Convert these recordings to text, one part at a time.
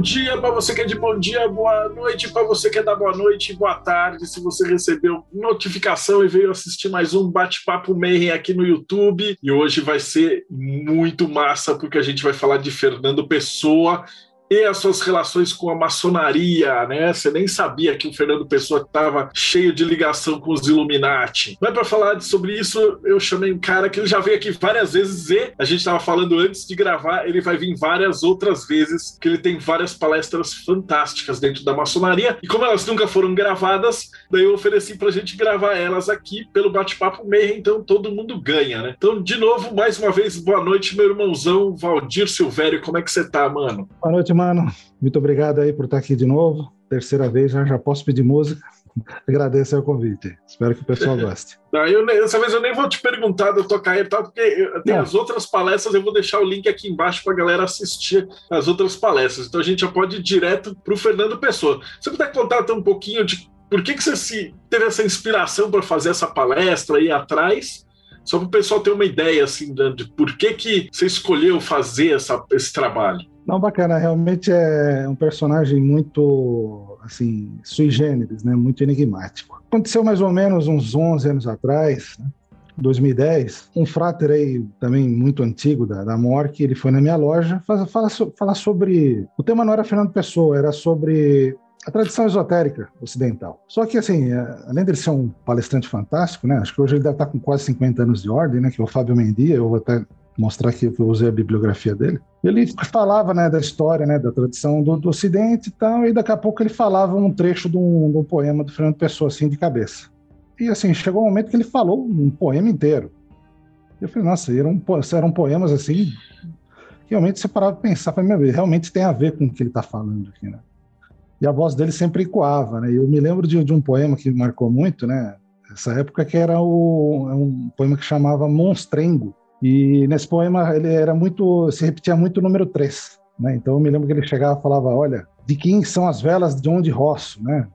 Bom dia para você que é de bom dia, boa noite para você que é da boa noite, boa tarde. Se você recebeu notificação e veio assistir mais um bate-papo Mayhem aqui no YouTube, e hoje vai ser muito massa porque a gente vai falar de Fernando Pessoa e as suas relações com a maçonaria, né? Você nem sabia que o Fernando Pessoa estava cheio de ligação com os Illuminati. Mas para falar sobre isso, eu chamei um cara que ele já veio aqui várias vezes e a gente estava falando antes de gravar, ele vai vir várias outras vezes, que ele tem várias palestras fantásticas dentro da maçonaria. E como elas nunca foram gravadas, daí eu ofereci para a gente gravar elas aqui pelo bate-papo meio, então todo mundo ganha, né? Então, de novo, mais uma vez, boa noite, meu irmãozão Valdir Silvério. Como é que você tá, mano? Boa noite, mano. Muito obrigado aí por estar aqui de novo. Terceira vez, já, já posso pedir música. Agradeço o convite. Espero que o pessoal goste. Não, eu, dessa vez eu nem vou te perguntar do Tocair, tá? porque tem Não. as outras palestras, eu vou deixar o link aqui embaixo para a galera assistir as outras palestras. Então a gente já pode ir direto para o Fernando Pessoa. Você puder contar um pouquinho de por que, que você se, teve essa inspiração para fazer essa palestra aí atrás? Só para o pessoal ter uma ideia assim, de, de por que, que você escolheu fazer essa, esse trabalho. Não, bacana, realmente é um personagem muito, assim, sui generis, né? Muito enigmático. Aconteceu mais ou menos uns 11 anos atrás, né? 2010, um frater aí também muito antigo da, da MORC, ele foi na minha loja falar fala, fala sobre... O tema não era Fernando Pessoa, era sobre a tradição esotérica ocidental. Só que, assim, é, além de ele ser um palestrante fantástico, né? Acho que hoje ele deve estar com quase 50 anos de ordem, né? Que é o Fábio Mendia, eu vou até mostrar que eu usei a bibliografia dele. Ele falava né, da história, né, da tradição do, do Ocidente e tal, e daqui a pouco ele falava um trecho de um, de um poema do Fernando Pessoa, assim, de cabeça. E assim, chegou um momento que ele falou um poema inteiro. Eu falei, nossa, eram, eram poemas assim, realmente você parava para pensar, falei, meu, realmente tem a ver com o que ele está falando aqui, né? E a voz dele sempre ecoava, né? Eu me lembro de, de um poema que marcou muito, né? Essa época que era o, é um poema que chamava Monstrengo, e nesse poema ele era muito, se repetia muito o número 3, né? Então eu me lembro que ele chegava e falava, olha, de quem são as velas de onde roço, né?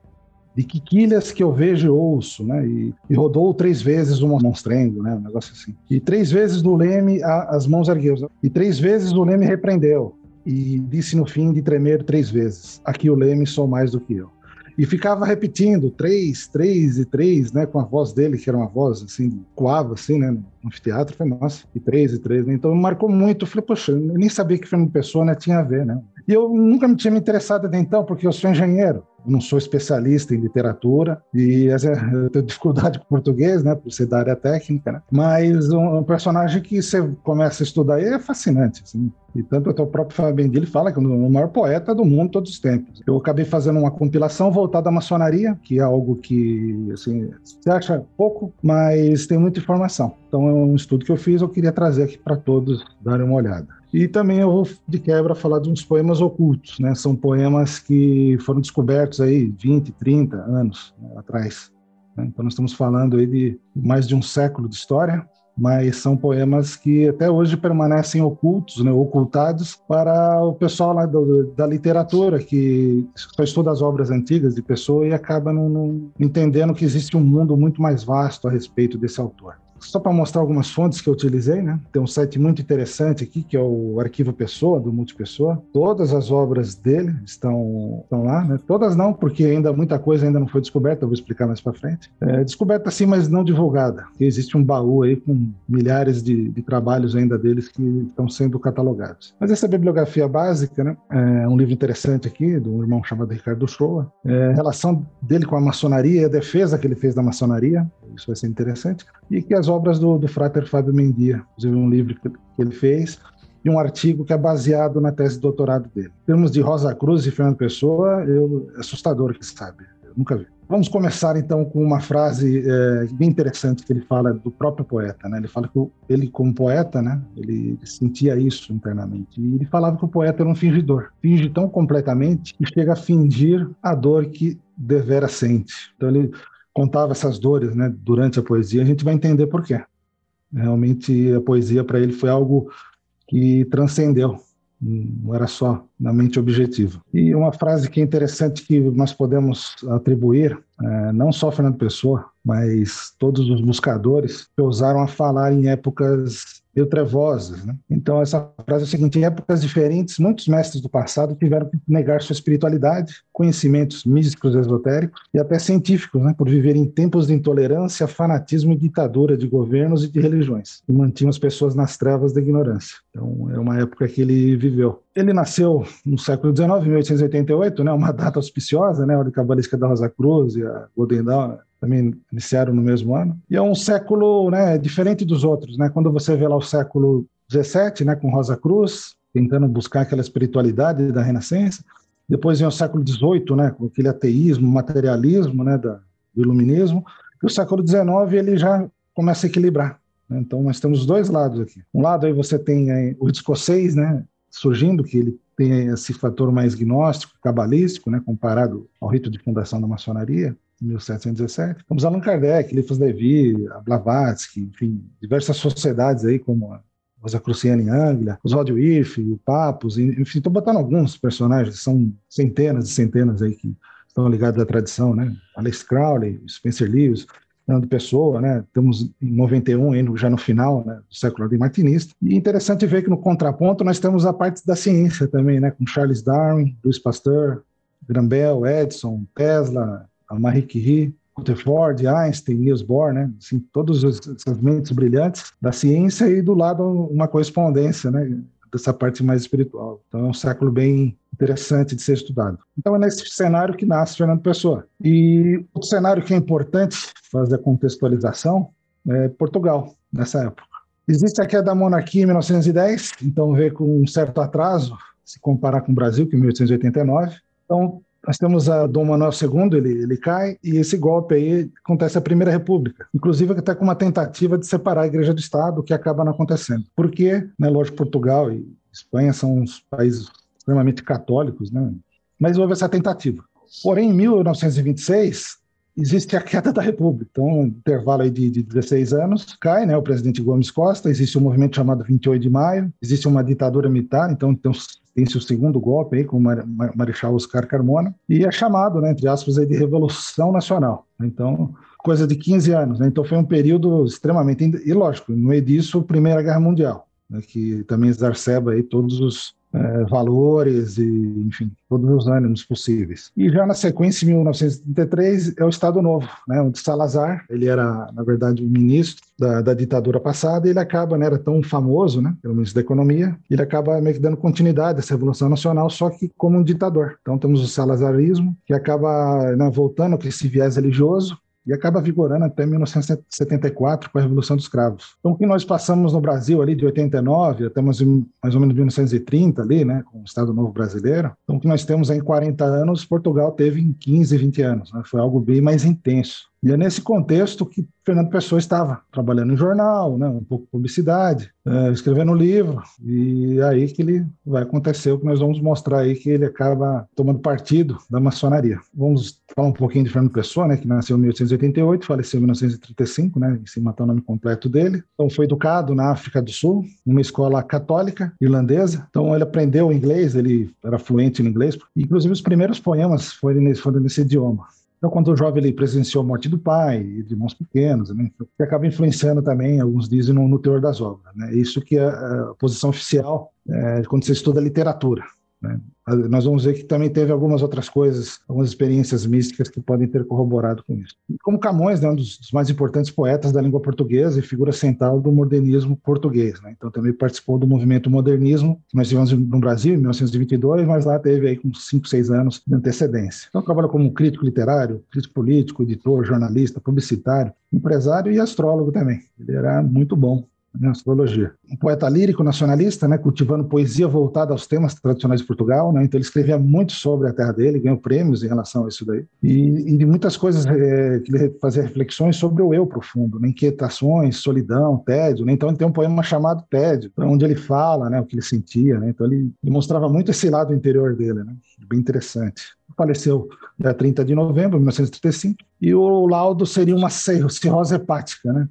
De que quilhas que eu vejo e ouço, né? E, e rodou três vezes o monstrengo, né? Um negócio assim. E três vezes no leme a, as mãos ergueu. E três vezes o leme repreendeu. E disse no fim de tremer três vezes: Aqui o leme sou mais do que eu e ficava repetindo três, três e três, né, com a voz dele, que era uma voz assim, coava assim, né, anfiteatro, foi nossa, e três e três, né? então marcou muito, eu falei, poxa, eu nem sabia que Fernando Pessoa, né, tinha a ver, né, e eu nunca me tinha me interessado até então, porque eu sou engenheiro, não sou especialista em literatura e eu tenho dificuldade com português, né, por ser da área técnica, né? mas um, um, personagem que você começa a estudar é fascinante, assim. E tanto até o próprio Fábio Bendil fala que é o maior poeta do mundo todos os tempos. Eu acabei fazendo uma compilação voltada à maçonaria, que é algo que, assim, você acha pouco, mas tem muita informação. Então é um estudo que eu fiz, eu queria trazer aqui para todos darem uma olhada. E também eu vou, de quebra, falar de uns poemas ocultos, né? São poemas que foram descobertos aí 20, 30 anos né, atrás. Né? Então nós estamos falando aí de mais de um século de história, mas são poemas que até hoje permanecem ocultos, né, ocultados para o pessoal lá do, da literatura que só estuda as obras antigas de Pessoa e acaba não, não entendendo que existe um mundo muito mais vasto a respeito desse autor só para mostrar algumas fontes que eu utilizei, né? Tem um site muito interessante aqui, que é o Arquivo Pessoa, do Multipessoa. Todas as obras dele estão, estão lá, né? Todas não, porque ainda muita coisa ainda não foi descoberta, eu vou explicar mais para frente. É, descoberta sim, mas não divulgada. Existe um baú aí com milhares de, de, trabalhos ainda deles que estão sendo catalogados. Mas essa bibliografia básica, né? É um livro interessante aqui, de um irmão chamado Ricardo Shoa. É, relação dele com a maçonaria e a defesa que ele fez da maçonaria. Isso vai ser interessante. E que as obras do, do Frater Fábio Mendia, inclusive um livro que, ele fez, e um artigo que é baseado na tese de doutorado dele. Em termos de Rosa Cruz e Fernando Pessoa, eu, é assustador que sabe, eu nunca vi. Vamos começar então com uma frase é, bem interessante que ele fala do próprio poeta, né? Ele fala que ele como poeta, né? Ele sentia isso internamente. E ele falava que o poeta era um fingidor, finge tão completamente que chega a fingir a dor que devera sente. Então ele contava essas dores né, durante a poesia, a gente vai entender por quê. Realmente a poesia para ele foi algo que transcendeu, não era só na mente objetiva. E uma frase que é interessante que nós podemos atribuir, é, não só Fernando Pessoa, mas todos os buscadores que ousaram a falar em épocas meio trevosas. Né? Então, essa frase é a seguinte: em épocas diferentes, muitos mestres do passado tiveram que negar sua espiritualidade, conhecimentos místicos esotéricos e até científicos, né? por viver em tempos de intolerância, fanatismo e ditadura de governos e de religiões, e mantinham as pessoas nas trevas da ignorância. Então, é uma época que ele viveu. Ele nasceu no século XIX, 1888, né? uma data auspiciosa, né? a Cabalística da Rosa Cruz e a Golden Dawn também iniciaram no mesmo ano. E é um século né, diferente dos outros. Né? Quando você vê lá o século XVII, né, com Rosa Cruz, tentando buscar aquela espiritualidade da Renascença, depois vem o século XVIII, né, com aquele ateísmo, materialismo né, da, do iluminismo, e o século XIX ele já começa a equilibrar. Né? Então nós temos os dois lados aqui. Um lado aí você tem aí, o escocês, né, surgindo, que ele tem esse fator mais gnóstico, cabalístico, né, comparado ao rito de fundação da maçonaria, 1717. Temos Allan Kardec, Eliphas Levi, Blavatsky, enfim, diversas sociedades aí, como a Rosa Cruciana em Anglia, Oswald Wirth, o Papos, enfim, estou botando alguns personagens, são centenas e centenas aí que estão ligados à tradição, né? Alex Crowley, Spencer Lewis, Fernando Pessoa, né? Estamos em 91, já no final né, do século de martinista. E interessante ver que no contraponto nós temos a parte da ciência também, né? Com Charles Darwin, Louis Pasteur, Graham Bell, Edison, Tesla, a Marie Curie, Rutherford, Einstein, Niels Bohr, né? Assim, todos essas mentes brilhantes da ciência e do lado uma correspondência, né? Dessa parte mais espiritual. Então é um século bem interessante de ser estudado. Então é nesse cenário que nasce Fernando Pessoa. E o cenário que é importante fazer a contextualização é Portugal, nessa época. Existe a queda da monarquia em 1910, então vê com um certo atraso, se comparar com o Brasil, que é 1889. Então, nós temos a Dom Manuel II, ele, ele cai, e esse golpe aí acontece a Primeira República. Inclusive até com uma tentativa de separar a Igreja do Estado, que acaba não acontecendo. Porque, né, lógico, Portugal e Espanha são uns países extremamente católicos, né? mas houve essa tentativa. Porém, em 1926, existe a queda da República. Então, um intervalo aí de, de 16 anos, cai né, o presidente Gomes Costa, existe um movimento chamado 28 de Maio, existe uma ditadura militar, então tem, tem o segundo golpe aí com o Marechal Oscar Carmona, e é chamado, né, entre aspas, aí de Revolução Nacional. Então, coisa de 15 anos. Né? Então, foi um período extremamente... E, lógico, no meio disso, Primeira Guerra Mundial, né, que também exacerba aí todos os é, valores e, enfim, todos os ânimos possíveis. E já na sequência, em 1933, é o Estado Novo, né, onde Salazar, ele era, na verdade, o ministro da, da ditadura passada, e ele acaba, né, era tão famoso, né, pelo ministro da Economia, ele acaba meio que dando continuidade a essa Revolução Nacional, só que como um ditador. Então temos o salazarismo, que acaba né, voltando com esse viés religioso, e acaba vigorando até 1974 com a Revolução dos Cravos. Então, o que nós passamos no Brasil ali de 89 até mais, mais ou menos 1930 ali, né, com o Estado Novo Brasileiro, então o que nós temos em 40 anos, Portugal teve em 15, 20 anos, né, foi algo bem mais intenso. E é nesse contexto que Fernando Pessoa estava trabalhando em jornal, né, um pouco de publicidade, é, escrevendo livro, e é aí que ele vai acontecer o que nós vamos mostrar aí, que ele acaba tomando partido da maçonaria. Vamos falar um pouquinho de Fernando Pessoa, né, que nasceu em 1888, faleceu em 1935, né, sem matar o nome completo dele. Então foi educado na África do Sul, numa escola católica irlandesa. Então ele aprendeu inglês, ele era fluente em inglês, inclusive os primeiros poemas foram nesse, foram nesse idioma. Então, quando o jovem ele presenciou a morte do pai, de irmãos pequenos, né, que acaba influenciando também, alguns dizem, no, no teor das obras. Né? Isso que é a posição oficial é, quando você estuda literatura. Né? Nós vamos ver que também teve algumas outras coisas, algumas experiências místicas que podem ter corroborado com isso. Como Camões, né, um dos, dos, mais importantes poetas da língua portuguesa e figura central do modernismo português. Né? Então também participou do movimento modernismo, que nós tivemos no Brasil em 1922, mas lá teve aí com 5, 6 anos de antecedência. Então trabalha como crítico literário, crítico político, editor, jornalista, publicitário, empresário e astrólogo também. Ele era muito bom né, astrologia. Um poeta lírico nacionalista, né, cultivando poesia voltada aos temas tradicionais de Portugal, né, então ele escrevia muito sobre a terra dele, ganhou prêmios em relação a isso daí, e, e muitas coisas é, que ele fazia reflexões sobre o eu profundo, né, inquietações, solidão, tédio, né, então ele tem um poema chamado Tédio, onde ele fala, né, o que ele sentia, né, então ele, ele mostrava muito esse lado interior dele, né, bem interessante faleceu dia 30 de novembro de 1935, e o laudo seria uma cirrose hepática, né?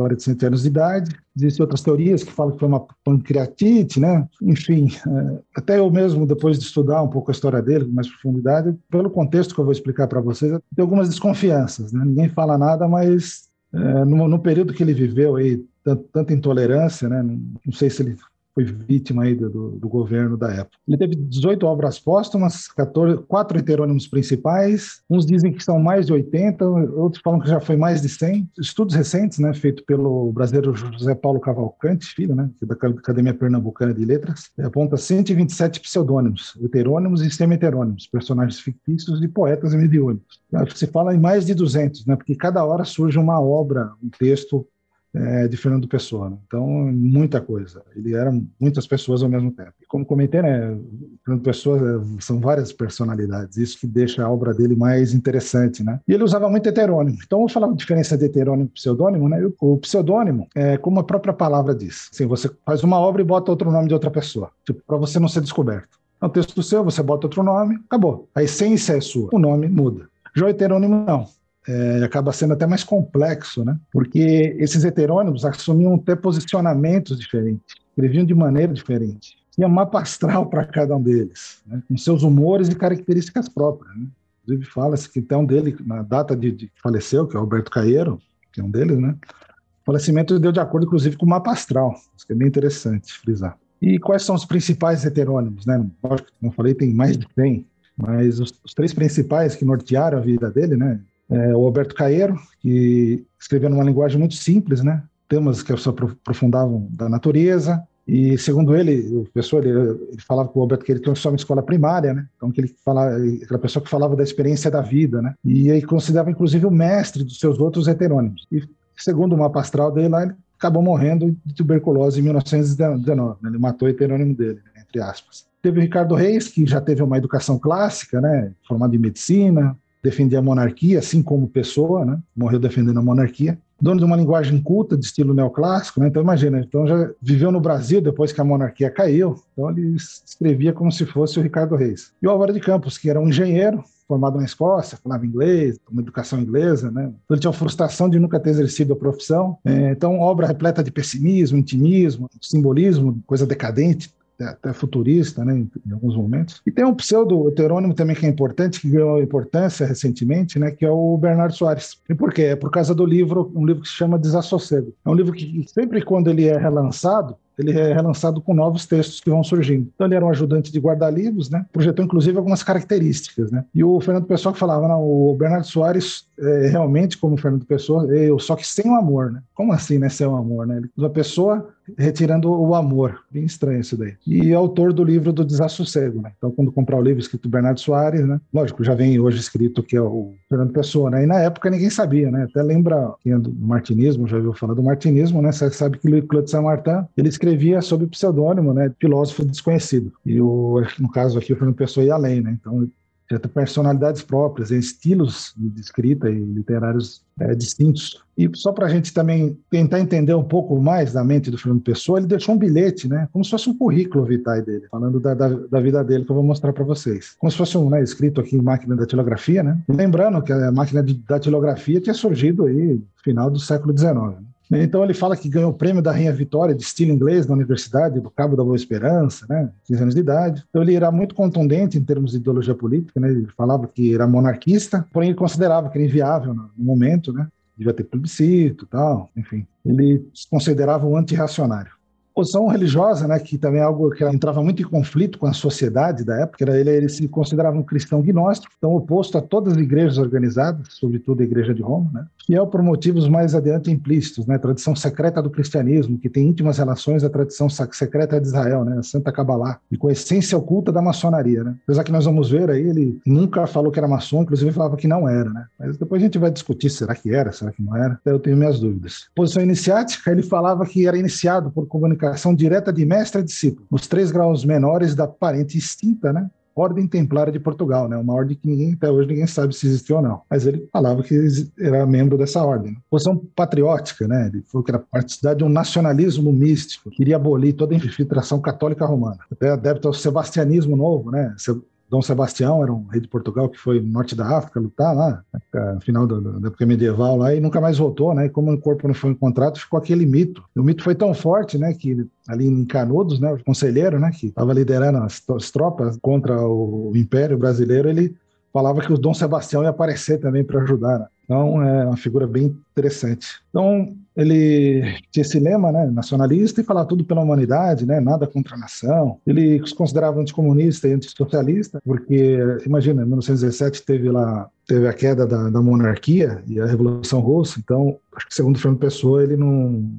40 anos de idade. Existem outras teorias que falam que foi uma pancreatite, né? Enfim, é, até eu mesmo, depois de estudar um pouco a história dele com mais profundidade, pelo contexto que eu vou explicar para vocês, tem algumas desconfianças, né? Ninguém fala nada, mas é, no, no, período que ele viveu aí, tanta intolerância, né? Não sei se ele foi vítima aí do, do, governo da época. Ele teve 18 obras póstumas, 14, quatro heterônimos principais, uns dizem que são mais de 80, outros falam que já foi mais de 100. Estudos recentes, né, feito pelo brasileiro José Paulo Cavalcante, filho, né, da Academia Pernambucana de Letras, aponta 127 pseudônimos, heterônimos e semi-heterônimos, personagens fictícios de poetas e mediúnicos. Se fala em mais de 200, né, porque cada hora surge uma obra, um texto é, de Fernando Pessoa. Né? Então, muita coisa. Ele era muitas pessoas ao mesmo tempo. E como comentei, né, Fernando Pessoa é, são várias personalidades, isso que deixa a obra dele mais interessante. Né? E ele usava muito heterônimo. Então, vou falar a diferença de heterônimo e pseudônimo. Né? O pseudônimo é como a própria palavra diz. Assim, você faz uma obra e bota outro nome de outra pessoa, tipo, para você não ser descoberto. É um texto seu, você bota outro nome, acabou. A essência é sua, o nome muda. Já o heterônimo não é, acaba sendo até mais complexo, né? Porque esses heterônimos assumiam até posicionamentos diferentes, escreviam de maneira diferente. Tinha mapa astral para cada um deles, né? com seus humores e características próprias. Né? Inclusive fala-se que um dele, na data de, de faleceu, que é o Alberto Caeiro, que é um deles, né? O falecimento deu de acordo, inclusive, com o mapa astral, isso que é bem interessante frisar. E quais são os principais heterônimos, né? Lógico, como eu falei, tem mais de 100, mas os, os três principais que nortearam a vida dele, né? É, o Alberto Caeiro, que escreveu numa linguagem muito simples, né? temas que se aprofundavam da natureza, e segundo ele, o professor, ele, ele falava que o Alberto Caeiro tinha só uma escola primária, né? Então que ele falava, aquela pessoa que falava da experiência da vida, né? E aí considerava inclusive o mestre dos seus outros heterônimos. E segundo mapa astral dele lá, ele acabou morrendo de tuberculose em 1919, né? Ele matou o heterônimo dele, né? entre aspas. Teve o Ricardo Reis, que já teve uma educação clássica, né? Formado em medicina, defendia a monarquia, assim como pessoa, né? morreu defendendo a monarquia. Dono de uma linguagem culta, de estilo neoclássico, né? então imagina, então já viveu no Brasil depois que a monarquia caiu, então ele escrevia como se fosse o Ricardo Reis. E o Álvaro de Campos, que era um engenheiro, formado na Escócia, falava inglês, uma educação inglesa, né? Então ele tinha a frustração de nunca ter exercido a profissão. É, então, obra repleta de pessimismo, intimismo, simbolismo, coisa decadente, até futurista, né, em, alguns momentos. E tem um pseudo-heterônimo também que é importante, que ganhou importância recentemente, né, que é o Bernardo Soares. E por quê? É por causa do livro, um livro que se chama Desassossego. É um livro que sempre quando ele é relançado, ele é relançado com novos textos que vão surgindo. Então ele era um ajudante de guarda-livros, né? Projetou inclusive algumas características, né? E o Fernando Pessoa que falava, não, o Bernardo Soares é, realmente como o Fernando Pessoa, eu só que sem o amor, né? Como assim, né? Sem o amor, né? Ele, uma pessoa retirando o amor, bem estranho isso daí. E autor do livro do Desassossego, né? Então quando comprar o livro escrito Bernardo Soares, né? Lógico, já vem hoje escrito que é o Fernando Pessoa, né? E na época ninguém sabia, né? Até lembra quem é do martinismo, já viu falar do martinismo, né? Você sabe que o Claude Saint-Martin, ele escrevia sob pseudônimo, né, filósofo desconhecido. E o, no caso aqui, o Fernando Pessoa ia além, né? Então, tinha personalidades próprias, estilos de escrita e literários é, distintos. E só para a gente também tentar entender um pouco mais da mente do Fernando Pessoa, ele deixou um bilhete, né, como se fosse um currículo vitae dele, falando da, da, da vida dele, que eu vou mostrar para vocês. Como se fosse um né, escrito aqui em máquina da datilografia, né? Lembrando que a máquina de datilografia tinha surgido aí no final do século XIX. Né? Então ele fala que ganhou o prêmio da Rainha Vitória de estilo inglês na Universidade do Cabo da Boa Esperança, né, 15 anos de idade. Então ele era muito contundente em termos de ideologia política, né, ele falava que era monarquista, porém ele considerava que era inviável no momento, né, devia ter plebiscito tal, enfim. Ele se considerava um antirracionário. Posição religiosa, né, que também é algo que entrava muito em conflito com a sociedade da época, era ele, ele se considerava um cristão gnóstico, então oposto a todas as igrejas organizadas, sobretudo a Igreja de Roma, né, fiel por motivos mais adiante implícitos, né? Tradição secreta do cristianismo, que tem íntimas relações à tradição secreta de Israel, né? A Santa Cabalá, e com a essência oculta da maçonaria, né? Apesar que nós vamos ver aí, ele nunca falou que era maçom, inclusive falava que não era, né? Mas depois a gente vai discutir, será que era, será que não era? Eu tenho minhas dúvidas. Posição iniciática, ele falava que era iniciado por comunicação direta de mestre a discípulo, nos três graus menores da parente extinta, né? Ordem Templária de Portugal, né? Uma ordem que ninguém, até hoje ninguém sabe se existiu ou não. Mas ele falava que era membro dessa ordem. Posição patriótica, né? Ele falou que era partidário de um nacionalismo místico, queria abolir toda a infiltração católica romana. Até adepto ao sebastianismo novo, né? Dom Sebastião era um rei de Portugal que foi no norte da África lutar lá, no final da, época medieval lá, e nunca mais voltou, né? E como o corpo não foi encontrado, ficou aquele mito. E o mito foi tão forte, né, que ali em Canudos, né, o conselheiro, né, que estava liderando as, as tropas contra o Império Brasileiro, ele falava que o Dom Sebastião ia aparecer também para ajudar. Né? Então, é uma figura bem interessante. Então, ele tinha esse lema né, nacionalista e falava tudo pela humanidade, né, nada contra a nação. Ele se considerava anticomunista e antissocialista, porque, imagina, em 1917 teve lá teve a queda da, da monarquia e a Revolução Russa, então, acho que segundo Fernando Pessoa, ele não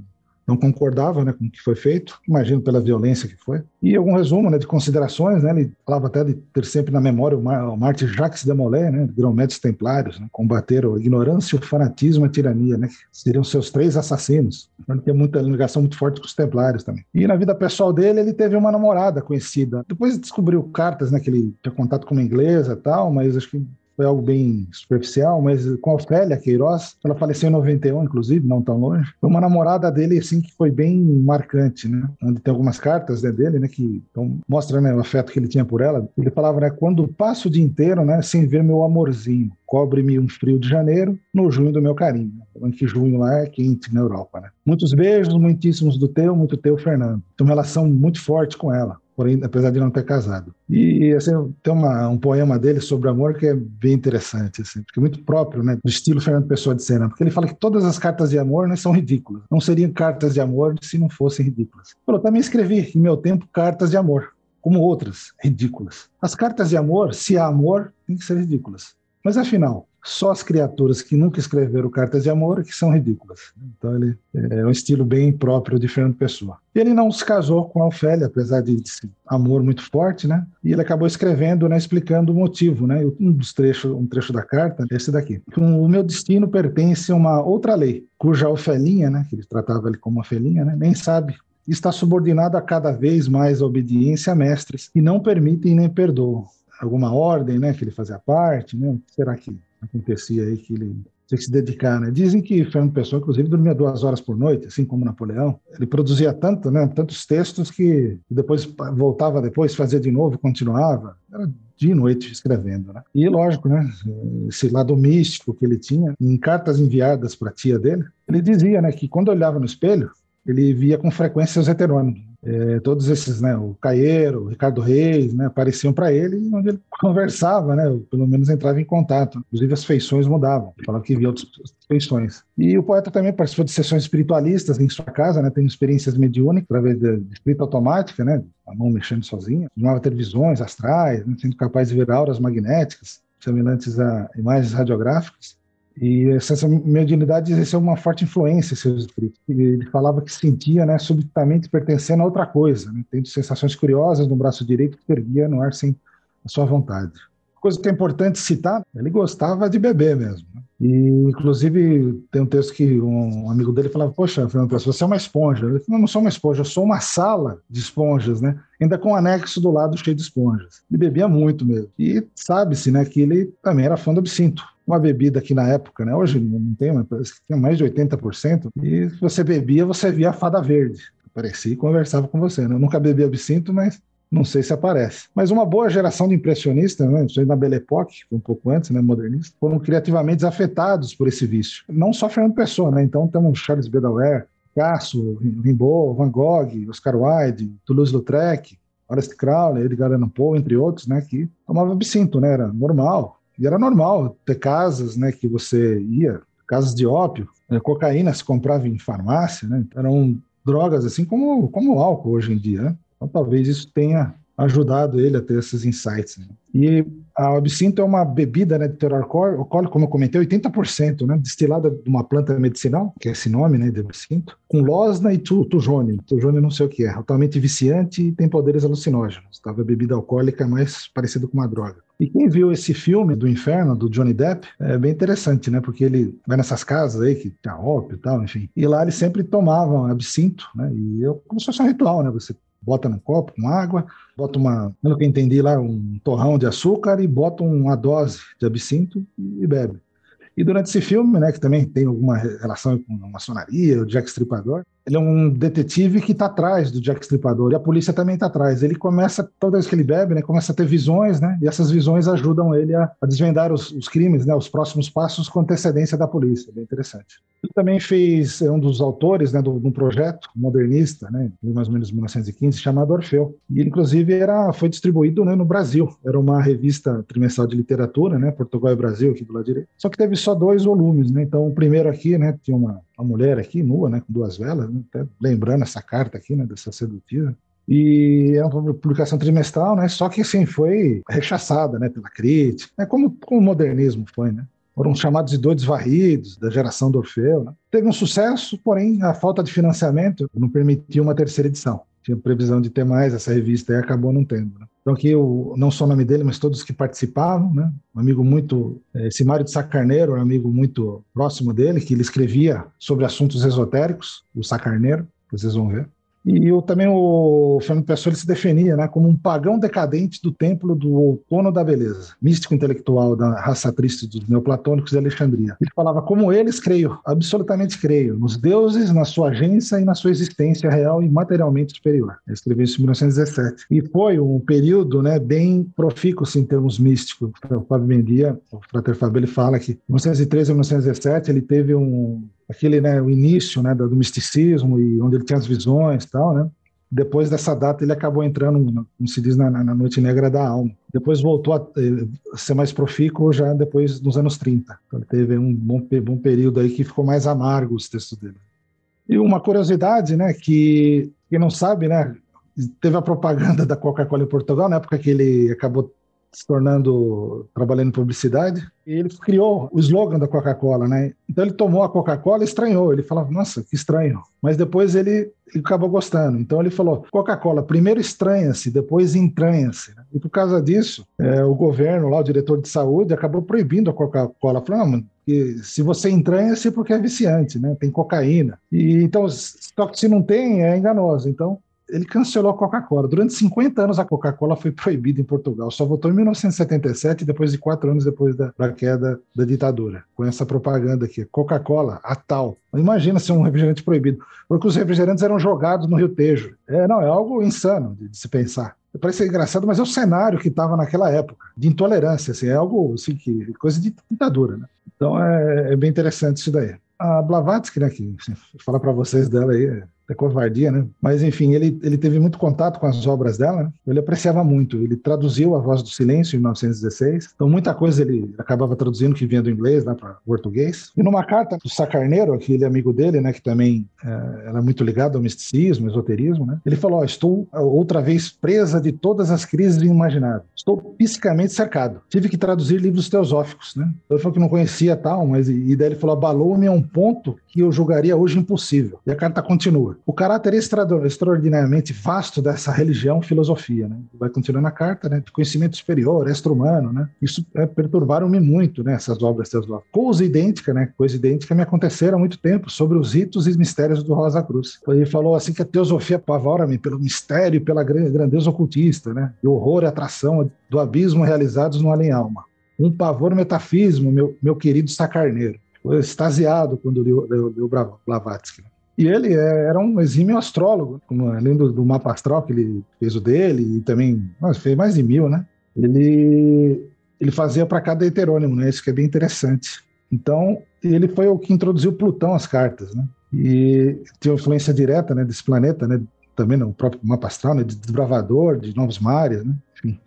não concordava né, com o que foi feito, imagino pela violência que foi. E algum resumo né, de considerações, né, ele falava até de ter sempre na memória o, Mar, o Mártir Jacques de Molay, né, grão-mestres templários, né, combateram a ignorância, o fanatismo e a tirania, né, que seriam seus três assassinos. Então, ele tem muita ligação muito forte com os templários também. E na vida pessoal dele, ele teve uma namorada conhecida. Depois descobriu cartas, né, que ele tinha contato com uma inglesa e tal, mas acho que foi algo bem superficial, mas com a Ofélia Queiroz, ela faleceu em 91, inclusive, não tão longe. Foi uma namorada dele, assim, que foi bem marcante, né? Onde tem algumas cartas né, dele, né, que então, mostra né, o afeto que ele tinha por ela. Ele falava, né, quando passo o dia inteiro, né, sem ver meu amorzinho, cobre-me um frio de janeiro, no junho do meu carinho. Falando que junho lá é quente na Europa, né? Muitos beijos, muitíssimos do teu, muito teu, Fernando. Tem uma relação muito forte com ela porém, apesar de não ter casado. E assim, tem uma, um poema dele sobre amor que é bem interessante, assim, porque é muito próprio, né, do estilo Fernando Pessoa de Sena, porque ele fala que todas as cartas de amor né, são ridículas. Não seriam cartas de amor se não fossem ridículas. Falou, também escrevi, em meu tempo, cartas de amor, como outras, ridículas. As cartas de amor, se há amor, tem que ser ridículas. Mas afinal, só as criaturas que nunca escreveram cartas de amor que são ridículas. Então ele é um estilo bem próprio de Fernando Pessoa. Ele não se casou com a Ofélia, apesar de amor muito forte, né? E ele acabou escrevendo, né, explicando o motivo, né? Um dos trechos, um trecho da carta, esse daqui. O meu destino pertence a uma outra lei, cuja Ofelinha, né, que ele tratava ele como uma felinha, né, nem sabe está subordinado a cada vez mais a obediência a mestres e não permitem nem perdoam alguma ordem, né, que ele fazia parte, né? Será que acontecia aí que ele tinha que se dedicar, né? Dizem que Fernando Pessoa, inclusive, dormia duas horas por noite, assim como Napoleão. Ele produzia tanto, né, tantos textos que depois voltava depois, fazia de novo, continuava. Era de noite escrevendo, né? E lógico, né, esse lado místico que ele tinha, em cartas enviadas para a tia dele, ele dizia, né, que quando olhava no espelho, ele via com frequência os heterônimos. É, todos esses, né, o Caieiro, o Ricardo Reis, né, apareciam para ele onde ele conversava, né, pelo menos entrava em contato. Inclusive as feições mudavam, falava que via outras feições. E o poeta também participou de sessões espiritualistas em sua casa, né, tendo experiências mediúnicas através de escrita automática, né, a mão mexendo sozinha, tomava ter visões astrais, né, sendo capaz de ver auras magnéticas semelhantes a imagens radiográficas. E essa mediunidade exerceu uma forte influência em seus escritos. Ele falava que sentia, né, subitamente pertencendo a outra coisa, né, tendo sensações curiosas no braço direito que perdia no ar sem a sua vontade. Coisa que é importante citar, ele gostava de beber mesmo. Né? E, inclusive, tem um texto que um amigo dele falava: Poxa, Fernando você é uma esponja. Ele falou: Não, não sou uma esponja, eu sou uma sala de esponjas, né? Ainda com um anexo do lado cheio de esponjas. Ele bebia muito mesmo. E sabe-se, né, que ele também era fã do absinto uma bebida aqui na época, né? Hoje não tem, mas tinha mais de 80%. E se você bebia, você via a fada verde. Aparecia e conversava com você. Né? Eu nunca bebi absinto, mas não sei se aparece. Mas uma boa geração de impressionistas, né, na Belle Époque, um pouco antes, né, modernistas, foram criativamente afetados por esse vício. Não só Fernando Pessoa, né? Então temos Charles Bedauer, Picasso, Rimbaud, Van Gogh, Oscar Wilde, Toulouse-Lautrec, Horace Crowley, Edgar Allan Poe, entre outros, né, que tomavam absinto, né? Era normal. E era normal ter casas, né, que você ia, casas de ópio, né, cocaína se comprava em farmácia, né? Eram drogas assim como como álcool hoje em dia, né? Então talvez isso tenha ajudado ele a ter esses insights. Né? E a absinto é uma bebida né, de teor alcoólico, como eu comentei, 80%, né, destilada de uma planta medicinal, que é esse nome né, de absinto, com losna e tujone. Tujone não sei o que é, altamente viciante e tem poderes alucinógenos. Estava bebida alcoólica mais parecida com uma droga. E quem viu esse filme do Inferno, do Johnny Depp, é bem interessante, né? Porque ele vai nessas casas aí que tem ópio e tal, enfim. E lá eles sempre tomavam absinto, né? E eu, como se fosse um ritual, né? Você bota no copo com água, bota uma, pelo que entendi lá, um torrão de açúcar e bota uma dose de absinto e bebe. E durante esse filme, né, que também tem alguma relação com a maçonaria, o Jack Stripador, ele é um detetive que está atrás do Jack Stripador e a polícia também está atrás. Ele começa, toda vez que ele bebe, né, começa a ter visões, né, e essas visões ajudam ele a, a desvendar os, os, crimes, né, os próximos passos com antecedência da polícia. Bem interessante. Ele também fez, é um dos autores né, de um projeto modernista, né, mais ou menos 1915, chamado Orfeu. E inclusive, era, foi distribuído né, no Brasil. Era uma revista trimestral de literatura, né, Portugal e Brasil, aqui do lado direito. Só que teve só dois volumes. Né, então, o primeiro aqui né, tinha uma uma mulher aqui, nua, né, com duas velas, né, lembrando essa carta aqui, né, dessa sedutiva. E é uma publicação trimestral, né, só que, assim, foi rechaçada, né, pela crítica, né, como, como o modernismo foi, né. Foram chamados de doidos varridos, da geração do Orfeu. Né. Teve um sucesso, porém a falta de financiamento não permitiu uma terceira edição. Tinha previsão de ter mais essa revista e acabou não tendo. Né. Então aqui eu, não só o nome dele, mas todos que participavam, né? Um amigo muito, eh, esse Mário de Sacarneiro, um amigo muito próximo dele, que ele escrevia sobre assuntos esotéricos, o Sacarneiro, vocês vão ver. E o, também o Fernando Pessoa se definia né, como um pagão decadente do templo do outono da beleza, místico intelectual da raça triste dos neoplatônicos de Alexandria. Ele falava, como eles, creio, absolutamente creio, nos deuses, na sua agência e na sua existência real e materialmente superior. Ele escreveu isso em 1917. E foi um período né, bem profícuo assim, em termos místicos. O Fábio Mendia, o Frater Fábio, ele fala que em 1913 e 1917 ele teve um aquele, né, o início, né, do misticismo e onde ele tinha as visões tal, né? Depois dessa data ele acabou entrando, como se diz, na, na Noite Negra da Alma. Depois voltou a, a ser mais profícuo já depois dos anos 30. Então ele teve um bom, bom período aí que ficou mais amargo os textos dele. E uma curiosidade, né, que quem não sabe, né, teve a propaganda da Coca-Cola em Portugal, na época que ele acabou se tornando trabalhando em publicidade e ele criou o slogan da Coca-Cola, né? Então ele tomou a Coca-Cola e estranhou. Ele falava, nossa, que estranho. Mas depois ele, ele acabou gostando. Então ele falou, Coca-Cola, primeiro estranha-se, depois entranha-se. E por causa disso, é, o governo lá, o diretor de saúde, acabou proibindo a Coca-Cola. Falou, não, que se você entranha-se é porque é viciante, né? Tem cocaína. E então, só que se não tem, é enganoso. Então ele cancelou a Coca-Cola. Durante 50 anos a Coca-Cola foi proibida em Portugal. Só voltou em 1977, depois de quatro anos depois da, da queda da ditadura. Com essa propaganda aqui, Coca-Cola, a tal. Imagina ser um refrigerante proibido. Porque os refrigerantes eram jogados no Rio Tejo. É, não, é algo insano de, de se pensar. Parece engraçado, mas é o cenário que estava naquela época, de intolerância, assim, é algo assim, que, coisa de ditadura, né? Então é, é bem interessante isso daí. A Blavatsky, né, que assim, falar para vocês dela aí, é covardia, né? Mas enfim, ele, ele teve muito contato com as obras dela, né? ele apreciava muito. Ele traduziu A Voz do Silêncio em 1916, então muita coisa ele acabava traduzindo que vinha do inglês lá para português. E numa carta do Sacarneiro, aquele amigo dele, né, que também é, era muito ligado ao misticismo, esoterismo, né? Ele falou: oh, estou outra vez presa de todas as crises imagináveis. Estou psicamente cercado. Tive que traduzir livros teosóficos, né? Então, ele falou que não conhecia tal, mas e daí ele falou: abalou-me a um ponto que eu julgaria hoje impossível. E a carta continua o caráter extraordinariamente vasto dessa religião, filosofia, né? Vai continuando a carta, né? Conhecimento superior, extra-humano, né? Isso é, perturbaram-me muito, né? Essas obras teosóficas. Coisa idêntica, né? Coisa idêntica me aconteceram há muito tempo sobre os ritos e mistérios do Rosa Cruz. Ele falou assim que a teosofia pavora-me pelo mistério e pela grandeza ocultista, né? E horror e atração do abismo realizados no além-alma. Um pavor metafismo, meu, meu querido Sacarneiro. Extasiado quando leu, leu, leu Blavatsky. E ele é, era um exímio astrólogo, como, além do, do, mapa astral que ele fez o dele, e também mas fez mais de mil, né? Ele, ele fazia para cada heterônimo, né? Isso que é bem interessante. Então, ele foi o que introduziu Plutão às cartas, né? E tinha influência direta né, desse planeta, né? Também no próprio mapa astral, né? De desbravador, de novos mares, né? Enfim.